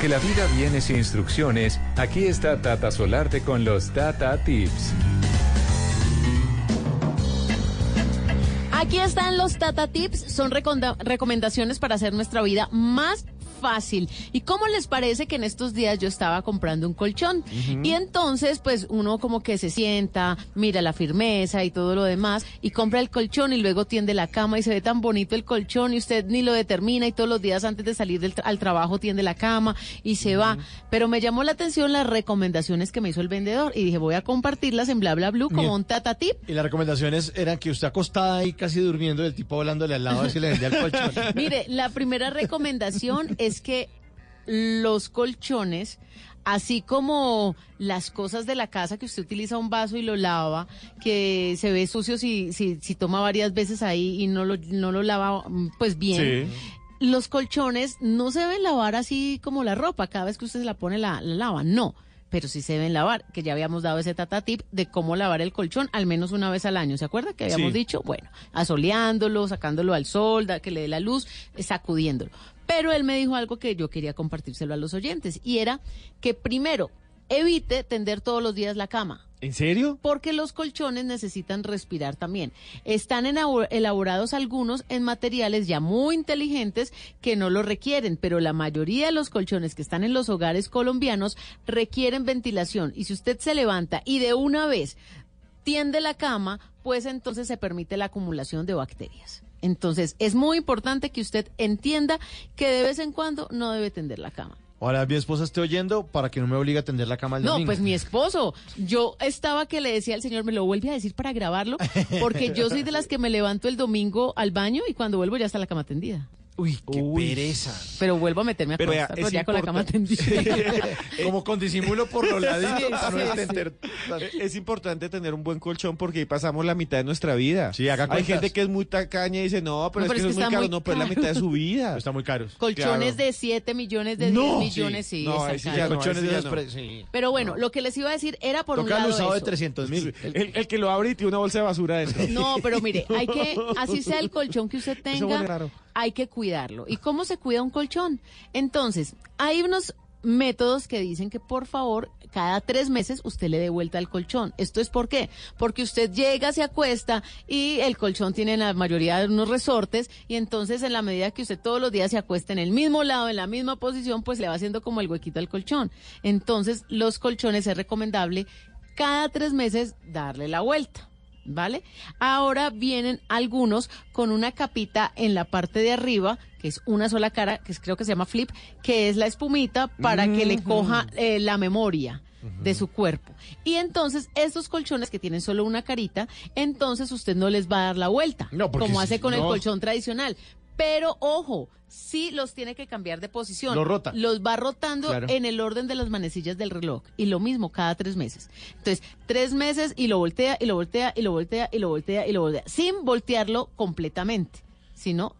Porque la vida viene sin instrucciones, aquí está Tata Solarte con los Tata Tips. Aquí están los Tata Tips, son recomendaciones para hacer nuestra vida más fácil. ¿Y cómo les parece que en estos días yo estaba comprando un colchón? Y entonces, pues uno como que se sienta, mira la firmeza y todo lo demás, y compra el colchón y luego tiende la cama y se ve tan bonito el colchón y usted ni lo determina y todos los días antes de salir del tra- al trabajo tiende la cama y se va. Pero me llamó la atención las recomendaciones que me hizo el vendedor y dije, voy a compartirlas en bla bla blue como Bien. un Tata Tip. Y las recomendaciones eran que usted acostada ahí casi durmiendo, el tipo volándole al lado a ver si le vendía el colchón. Mire, la primera recomendación es que los colchones, así como las cosas de la casa que usted utiliza un vaso y lo lava, que se ve sucio si, si, si toma varias veces ahí y no lo, no lo lava mm, pues bien. Los colchones no se deben lavar así como la ropa, cada vez que usted se la pone la, la lava, no. Pero sí se deben lavar, que ya habíamos dado ese tata tip de cómo lavar el colchón al menos una vez al año. ¿Se acuerda que habíamos Sí. dicho? Bueno, asoleándolo, sacándolo al sol, da- que le dé la luz, eh, sacudiéndolo. Pero él me dijo algo que yo quería compartírselo a los oyentes y era que primero evite tender todos los días la cama. ¿En serio? Porque los colchones necesitan respirar también. Están elaborados algunos en materiales ya muy inteligentes que no lo requieren, pero la mayoría de los colchones que están en los hogares colombianos requieren ventilación. Y si usted se levanta y de una vez tiende la cama, pues entonces se permite la acumulación de bacterias. Entonces, es muy importante que usted entienda que de vez en cuando no debe tender la cama. Ahora mi esposa esté oyendo para que no me obligue a tender la cama el No, domingo. pues mi esposo. Yo estaba que le decía al señor, me lo vuelve a decir para grabarlo, porque yo soy de las que me levanto el domingo al baño y cuando vuelvo ya está la cama tendida. Uy, qué pereza. Pero vuelvo a meterme a Pero acostar, es ya con la cama tendida. Como con disimulo por los laditos. Sí, para no sí, entender- Es importante tener un buen colchón porque ahí pasamos la mitad de nuestra vida. Sí, haga Hay gente que es muy tacaña y dice, no, pero No, es que eso es muy caro. muy No, pero es la mitad de su vida. Está muy caro. Colchones Claro. de 7 millones, de No, 10 millones, sí. No, ya Colchones de no. pre- sí. Pero bueno, lo que les iba a decir era por un Toca lado usado de eso. 300 mil. El, el que lo abre y tiene una bolsa de basura dentro. No, pero mire, hay que, así sea el colchón que usted tenga, raro. Hay que cuidarlo. ¿Y cómo se cuida un colchón? Entonces, hay unos métodos que dicen que por favor cada tres meses usted le dé vuelta al colchón. ¿Esto es por qué? Porque usted llega, se acuesta y el colchón tiene en la mayoría de unos resortes y entonces en la medida que usted todos los días se acuesta en el mismo lado, en la misma posición, pues le va haciendo como el huequito al colchón. Entonces los colchones es recomendable cada tres meses darle la vuelta. ¿Vale? Ahora vienen algunos con una capita en la parte de arriba, que es una sola cara, que es- creo que se llama flip, que es la espumita para que le coja eh, la memoria de su cuerpo. Y entonces estos colchones que tienen solo una carita, entonces usted no les va a dar la vuelta, No, como hace con el colchón tradicional. Pero ojo, sí los tiene que cambiar de posición. Lo rota. Los va rotando Claro. en el orden de las manecillas del reloj. Y lo mismo cada tres meses. Entonces, tres meses y lo voltea, y lo voltea, y lo voltea, y lo voltea, y lo voltea. Sin voltearlo completamente, sino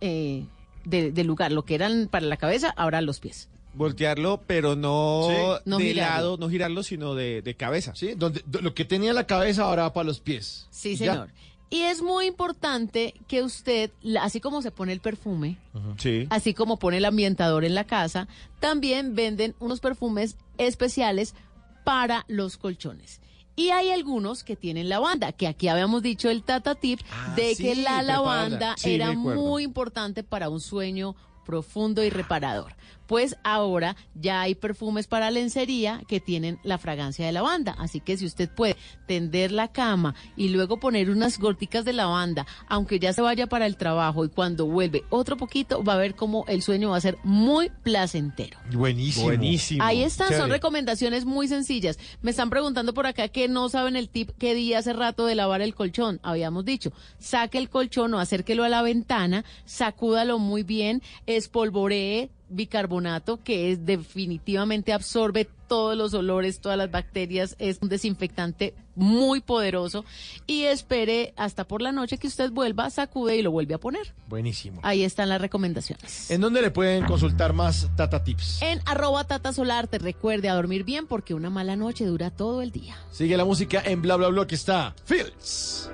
eh, de, de lugar. Lo que eran para la cabeza, ahora los pies. Voltearlo, pero no, Sí. No de girarlo. lado, no girarlo, sino de, de cabeza. Sí, donde do- lo que tenía la cabeza ahora va para los pies. Sí, Y ya. Y es muy importante que usted, así como se pone el perfume, Sí. así como pone el ambientador en la casa, también venden unos perfumes especiales para los colchones. Y hay algunos que tienen lavanda, que aquí habíamos dicho el Tata Tip de sí, que la lavanda Sí, era muy importante para un sueño profundo y reparador. Pues ahora ya hay perfumes para lencería que tienen la fragancia de lavanda. Así que si usted puede tender la cama y luego poner unas goticas de lavanda, aunque ya se vaya para el trabajo y cuando vuelve otro poquito, va a ver cómo el sueño va a ser muy placentero. Buenísimo. Buenísimo. Ahí están, son recomendaciones muy sencillas. Me están preguntando por acá que no saben el tip que di hace rato de lavar el colchón. Habíamos dicho, saque el colchón o acérquelo a la ventana, sacúdalo muy bien, espolvoree bicarbonato que es definitivamente absorbe todos los olores, todas las bacterias, es un desinfectante muy poderoso y espere hasta por la noche que usted vuelva, sacude y lo vuelve a poner. Buenísimo. Ahí están las recomendaciones. ¿En dónde le pueden consultar más Tata Tips? En arroba Tata Solar te recuerde a dormir bien porque una mala noche dura todo el día. Sigue la música en bla bla bla que está Fields.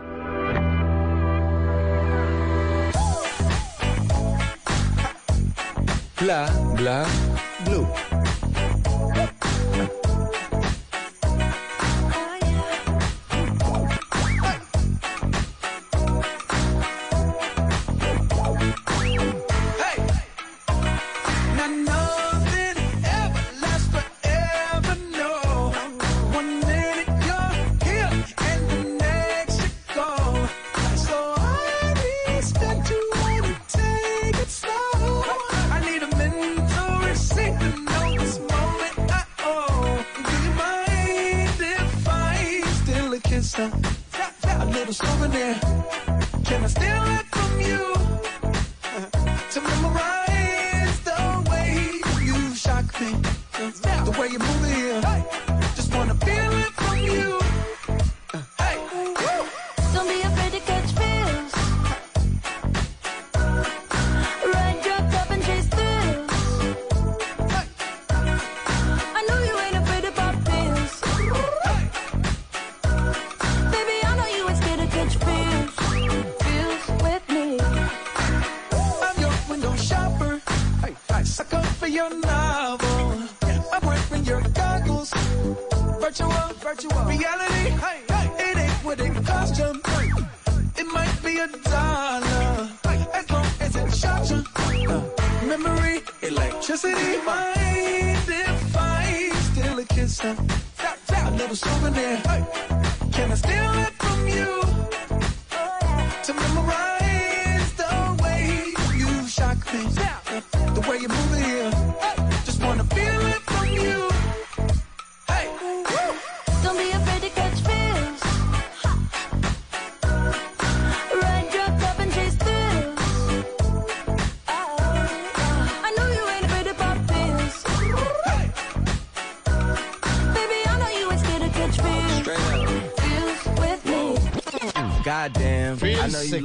Bla bla blue. Steal a? Little souvenir. Can I steal it from you? to memorize the way you shock me, the way you move here. Just wanna feel it from you.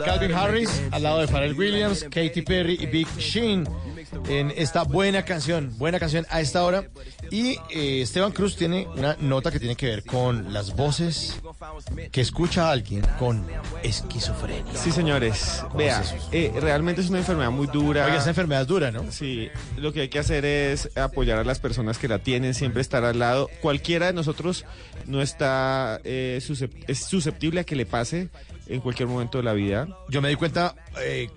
Calvin Harris, al lado de Pharrell Williams, Katy Perry y Big Sheen en esta buena canción, buena canción a esta hora. Y eh, Esteban Cruz tiene una nota que tiene que ver con las voces que escucha alguien con esquizofrenia. Sí, señores. ¿Cómo Vea, es eh, realmente es una enfermedad muy dura. Oiga, esa enfermedad es dura, ¿no? Sí, lo que hay que hacer es apoyar a las personas que la tienen, siempre estar al lado. Cualquiera de nosotros no está eh, suscept- es susceptible a que le pase en cualquier momento de la vida. Yo me di cuenta eh,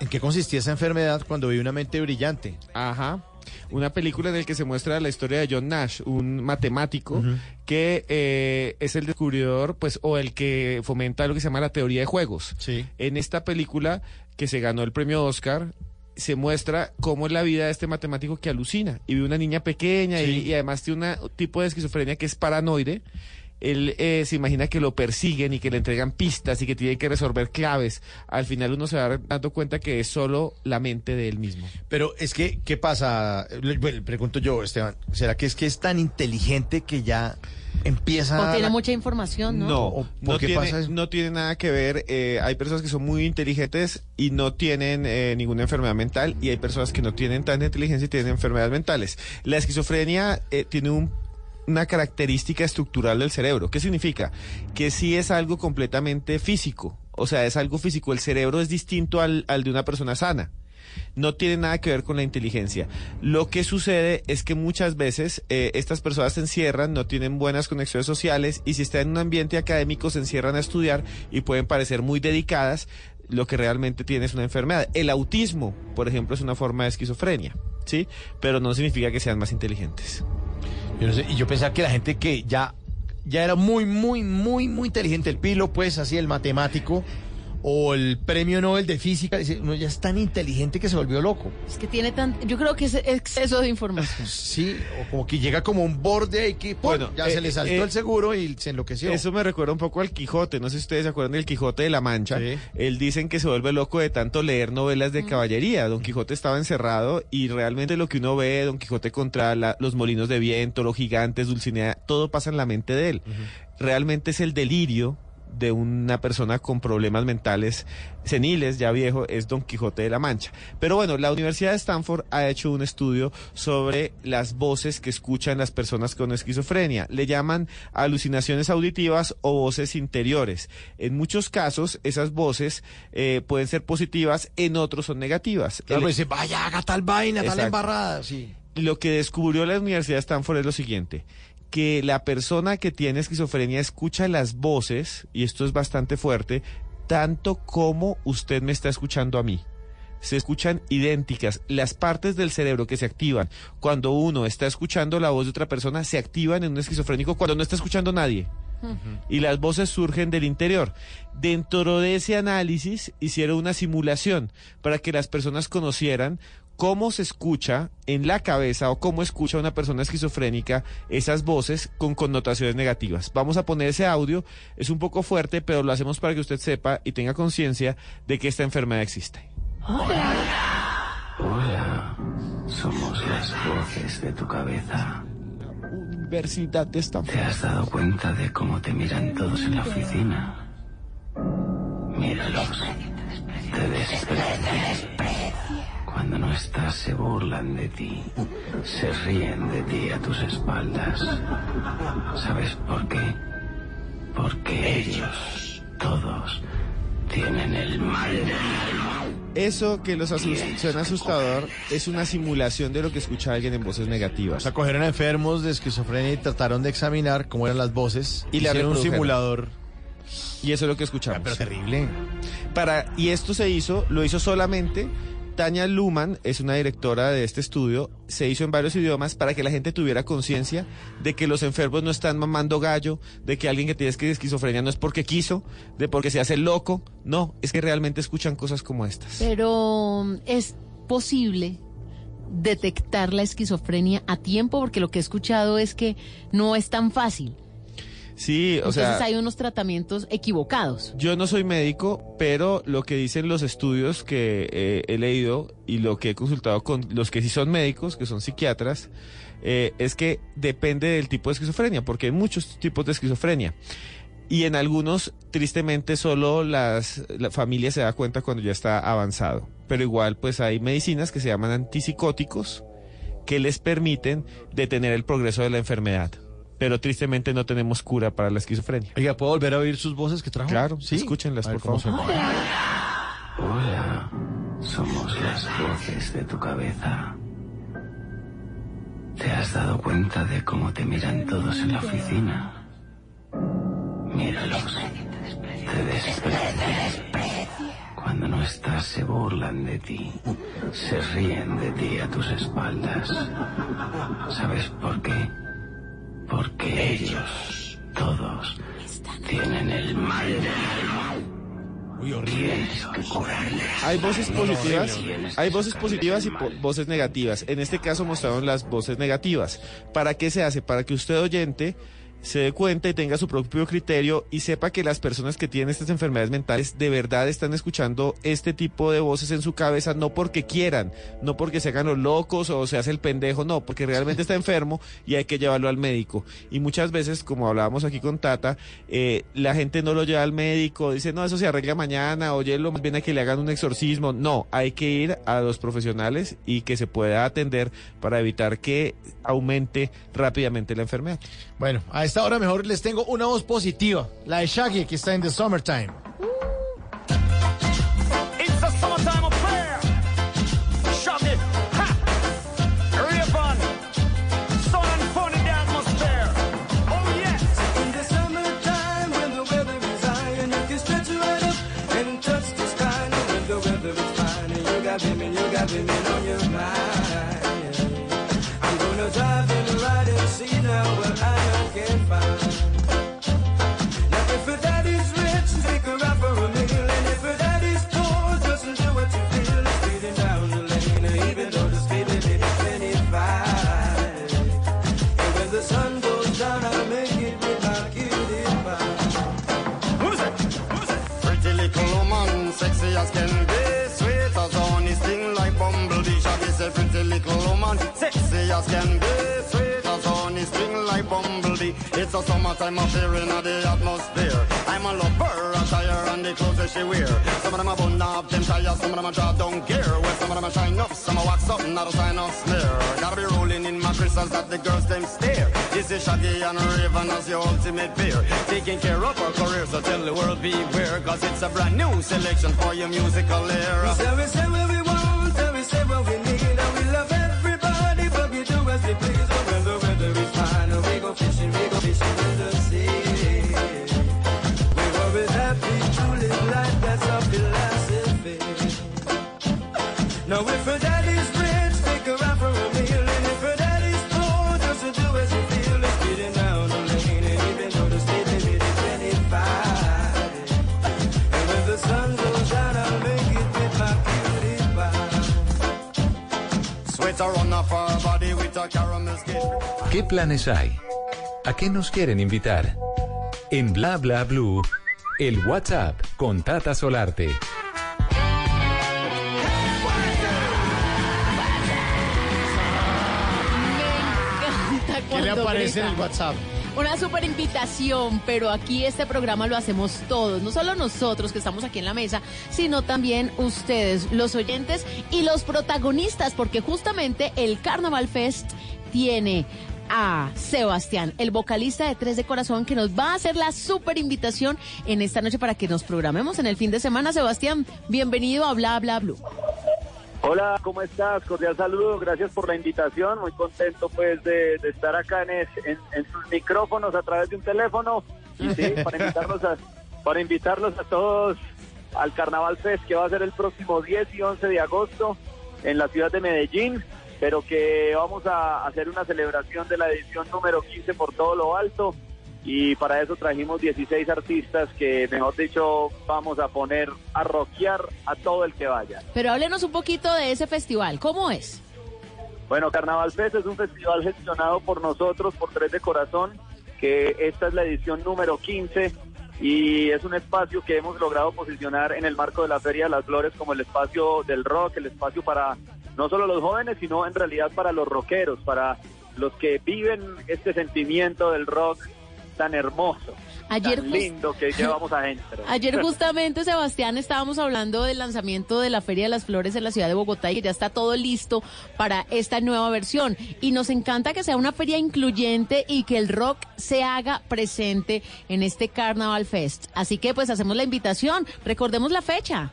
en qué consistía esa enfermedad cuando vi una mente brillante. Ajá. Una película en la que se muestra la historia de John Nash, un matemático que eh, es el descubridor, pues, o el que fomenta lo que se llama la teoría de juegos. Sí. En esta película que se ganó el premio Oscar, se muestra cómo es la vida de este matemático que alucina y ve una niña pequeña y, además tiene un tipo de esquizofrenia que es paranoide. Él eh, se imagina que lo persiguen y que le entregan pistas y que tiene que resolver claves. Al final uno se va dando cuenta que es solo la mente de él mismo. Pero es que, ¿qué pasa? Le, bueno, le pregunto yo, Esteban, ¿será que es que es tan inteligente que ya empieza O tiene la- mucha información, ¿no? No, ¿O no por qué tiene, pasa eso? no tiene nada que ver. eh, hay personas que son muy inteligentes y no tienen eh, ninguna enfermedad mental y hay personas que no tienen tanta inteligencia y tienen enfermedades mentales. La esquizofrenia eh, tiene un- una característica estructural del cerebro. ¿Qué significa? Que sí es algo completamente físico. O sea, es algo físico. El cerebro es distinto al, al de una persona sana no tiene nada que ver con la inteligencia. Lo que sucede es que muchas veces eh, estas personas se encierran, no tienen buenas conexiones sociales y si están en un ambiente académico se encierran a estudiar y pueden parecer muy dedicadas. Lo que realmente tiene es una enfermedad. El autismo, por ejemplo, es una forma de esquizofrenia, ¿sí? Pero no significa que sean más inteligentes. Yo no sé, y yo pensaba que la gente que ya, ya era muy, muy, muy, muy inteligente, el pilo, pues, así, el matemático, o el premio Nobel de física, dice, uno ya es tan inteligente que se volvió loco. Es que tiene tan... Yo creo que es exceso de información. Sí, o como que llega como un borde ahí que. Bueno, ya eh, se le saltó eh, el seguro y se enloqueció. Eso me recuerda un poco al Quijote. No sé si ustedes se acuerdan del Quijote de la Mancha. Él dicen que se vuelve loco de tanto leer novelas de caballería. Don Quijote estaba encerrado y realmente lo que uno ve, Don Quijote contra la- los molinos de viento, los gigantes, Dulcinea, todo pasa en la mente de él. Realmente es el delirio de una persona con problemas mentales seniles, ya viejo, es Don Quijote de la Mancha. Pero bueno, la Universidad de Stanford ha hecho un estudio sobre las voces que escuchan las personas con esquizofrenia. Le llaman alucinaciones auditivas o voces interiores. En muchos casos, esas voces eh, pueden ser positivas, en otros son negativas. Claro, El- pues dice, vaya, haga tal vaina, tal embarrada, sí. lo que descubrió la Universidad de Stanford es lo siguiente, que la persona que tiene esquizofrenia escucha las voces, y esto es bastante fuerte, tanto como usted me está escuchando a mí. Se escuchan idénticas. Las partes del cerebro que se activan cuando uno está escuchando la voz de otra persona se activan en un esquizofrénico cuando no está escuchando a nadie y las voces surgen del interior. Dentro de ese análisis hicieron una simulación para que las personas conocieran cómo se escucha en la cabeza o cómo escucha una persona esquizofrénica esas voces con connotaciones negativas. Vamos a poner ese audio, es un poco fuerte, pero lo hacemos para que usted sepa y tenga conciencia de que esta enfermedad existe. Hola, somos las voces de tu cabeza. Universidad de Stanford. ¿Te has dado cuenta de cómo te miran todos en la oficina? Míralos. Te desprecian. Cuando no estás se burlan de ti. Se ríen de ti a tus espaldas. ¿Sabes por qué? Porque ellos, todos, tienen el mal del mal. Eso que los asus- suena asustador es una simulación de lo que escucha alguien en voces negativas. O sea, cogieron a enfermos de esquizofrenia y trataron de examinar cómo eran las voces. Y la hicieron un simulador. Y eso es lo que escuchamos. Pero terrible. Para, y esto se hizo, lo hizo solamente Tania Luman, es una directora de este estudio, se hizo en varios idiomas para que la gente tuviera conciencia de que los enfermos no están mamando gallo, de que alguien que tiene esqui- esquizofrenia no es porque quiso, de porque se hace loco, no, es que realmente escuchan cosas como estas. Pero mm, es posible detectar la esquizofrenia a tiempo porque lo que he escuchado es que no es tan fácil. Sí, o Entonces sea... hay unos tratamientos equivocados. Yo no soy médico, pero lo que dicen los estudios que eh, he leído y lo que he consultado con los que sí son médicos, que son psiquiatras, eh, es que depende del tipo de esquizofrenia, porque hay muchos tipos de esquizofrenia. Y en algunos, tristemente, solo las, la familia se da cuenta cuando ya está avanzado. Pero igual, pues hay medicinas que se llaman antipsicóticos que les permiten detener el progreso de la enfermedad. Pero tristemente no tenemos cura para la esquizofrenia. Oiga, ¿puedo volver a oír sus voces que trajo? Claro, sí. escúchenlas, ver por favor. suena. Hola, somos las voces de tu cabeza. ¿Te has dado cuenta de cómo te miran todos en la oficina? Míralos. Te desprecian. Cuando no estás se burlan de ti. Se ríen de ti a tus espaldas. ¿Sabes por qué? Porque ellos, todos, tienen el mal del mal. Tienes que curarles. Hay voces positivas, hay voces positivas y po- voces negativas. En este caso mostraron las voces negativas. ¿Para qué se hace? Para que usted oyente se dé cuenta y tenga su propio criterio y sepa que las personas que tienen estas enfermedades mentales de verdad están escuchando este tipo de voces en su cabeza no porque quieran, no porque se hagan los locos o se hace el pendejo, no, porque realmente está enfermo y hay que llevarlo al médico. Y muchas veces, como hablábamos aquí con Tata, eh, la gente no lo lleva al médico, dice, no, eso se arregla mañana, oye, lo más bien a que le hagan un exorcismo. No, hay que ir a los profesionales y que se pueda atender para evitar que aumente rápidamente la enfermedad. Bueno, esta hora mejor les tengo una voz positiva, la de Shaggy que está en The Summertime. It's the summertime affair. Shove it. Ha! Rayfun. Sun and fun in the atmosphere. Oh, yes. In the summertime when the weather is high and you can stretch right up and touch the sky. And when the weather is fine and you got women, you got women on your mind. Pretty little woman, sexy as can be, It's a summertime affair in the atmosphere. I'm a lover, attire and the clothes that she wear. Some of them are bun up, them tires, some of them are down gear. Well, some of them are shine up, some are wax up, not a sign of smear. Gotta be rolling in my crystals that the girls them stare. This is Shaggy and Raven as your ultimate peer. Taking care of our career, so tell the world beware. Cause it's a brand new selection for your musical era. So we say what we want, we say what we we ¿Qué planes hay? ¿A qué nos quieren invitar? En Bla Bla Blue, el WhatsApp con Tata Solarte. encanta ¿Qué le cuando aparece en el WhatsApp? Una super invitación, pero aquí este programa lo hacemos todos, no solo nosotros que estamos aquí en la mesa, sino también ustedes, los oyentes y los protagonistas, porque justamente el Carnaval Fest tiene a Sebastián, el vocalista de Tres de Corazón, que nos va a hacer la super invitación en esta noche para que nos programemos en el fin de semana. Sebastián, bienvenido a Bla Bla Blue. Hola, ¿cómo estás? Cordial saludo, gracias por la invitación, muy contento pues de, de estar acá en, es- en- en sus micrófonos a través de un teléfono y sí, para invitarlos a, para invitarlos a todos al Carnaval Fest que va a ser el próximo 10 y 11 de agosto en la ciudad de Medellín, pero que vamos a hacer una celebración de la edición número 15 por todo lo alto y para eso trajimos 16 artistas que, mejor dicho, vamos a poner a rockear a todo el que vaya. Pero háblenos un poquito de ese festival, ¿cómo es? Bueno, Carnaval Fest es un festival gestionado por nosotros, por Tres de Corazón, que esta es la edición número 15 y es un espacio que hemos logrado posicionar en el marco de la Feria de las Flores como el espacio del rock, el espacio para no solo los jóvenes, sino en realidad para los rockeros, para los que viven este sentimiento del rock tan hermoso, Ayer tan lindo que llevamos adentro. Ayer justamente, Sebastián, estábamos hablando del lanzamiento de la Feria de las Flores en la ciudad de Bogotá y que ya está todo listo para esta nueva versión. Y nos encanta que sea una feria incluyente y que el rock se haga presente en este Carnaval Fest. Así que pues hacemos la invitación. Recordemos la fecha.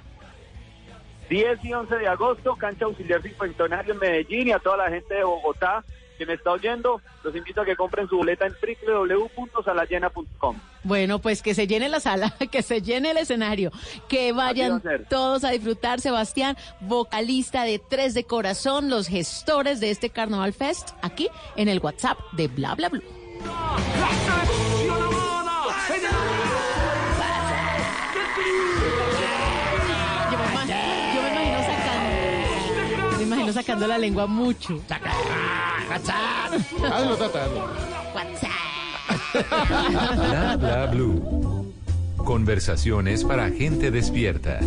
10 y 11 de agosto, cancha auxiliar cincuentenario en Medellín y a toda la gente de Bogotá que me está oyendo, los invito a que compren su boleta en www.salayena.com. Bueno, pues que se llene la sala, que se llene el escenario, que vayan a todos a disfrutar. Sebastián, vocalista de Tres de Corazón, los gestores de este Carnaval Fest, aquí en el WhatsApp de Bla Bla Blue. Sacando, la lengua mucho. Hazlo, Tata. WhatsApp. Bla bla blue. Conversaciones para gente despierta.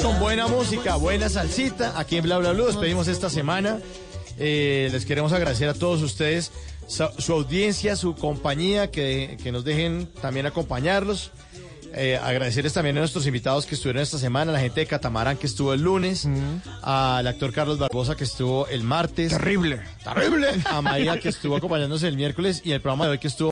Con buena música, buena salsita. Aquí en Bla Bla Blue despedimos esta semana. Eh, les queremos agradecer a todos ustedes su, su audiencia, su compañía, que, que nos dejen también acompañarlos. Eh, agradecerles también a nuestros invitados que estuvieron esta semana, a la gente de Catamarán que estuvo el lunes, al actor Carlos Barbosa que estuvo el martes. Terrible. Terrible. A María que estuvo acompañándose el miércoles y el programa de hoy que estuvo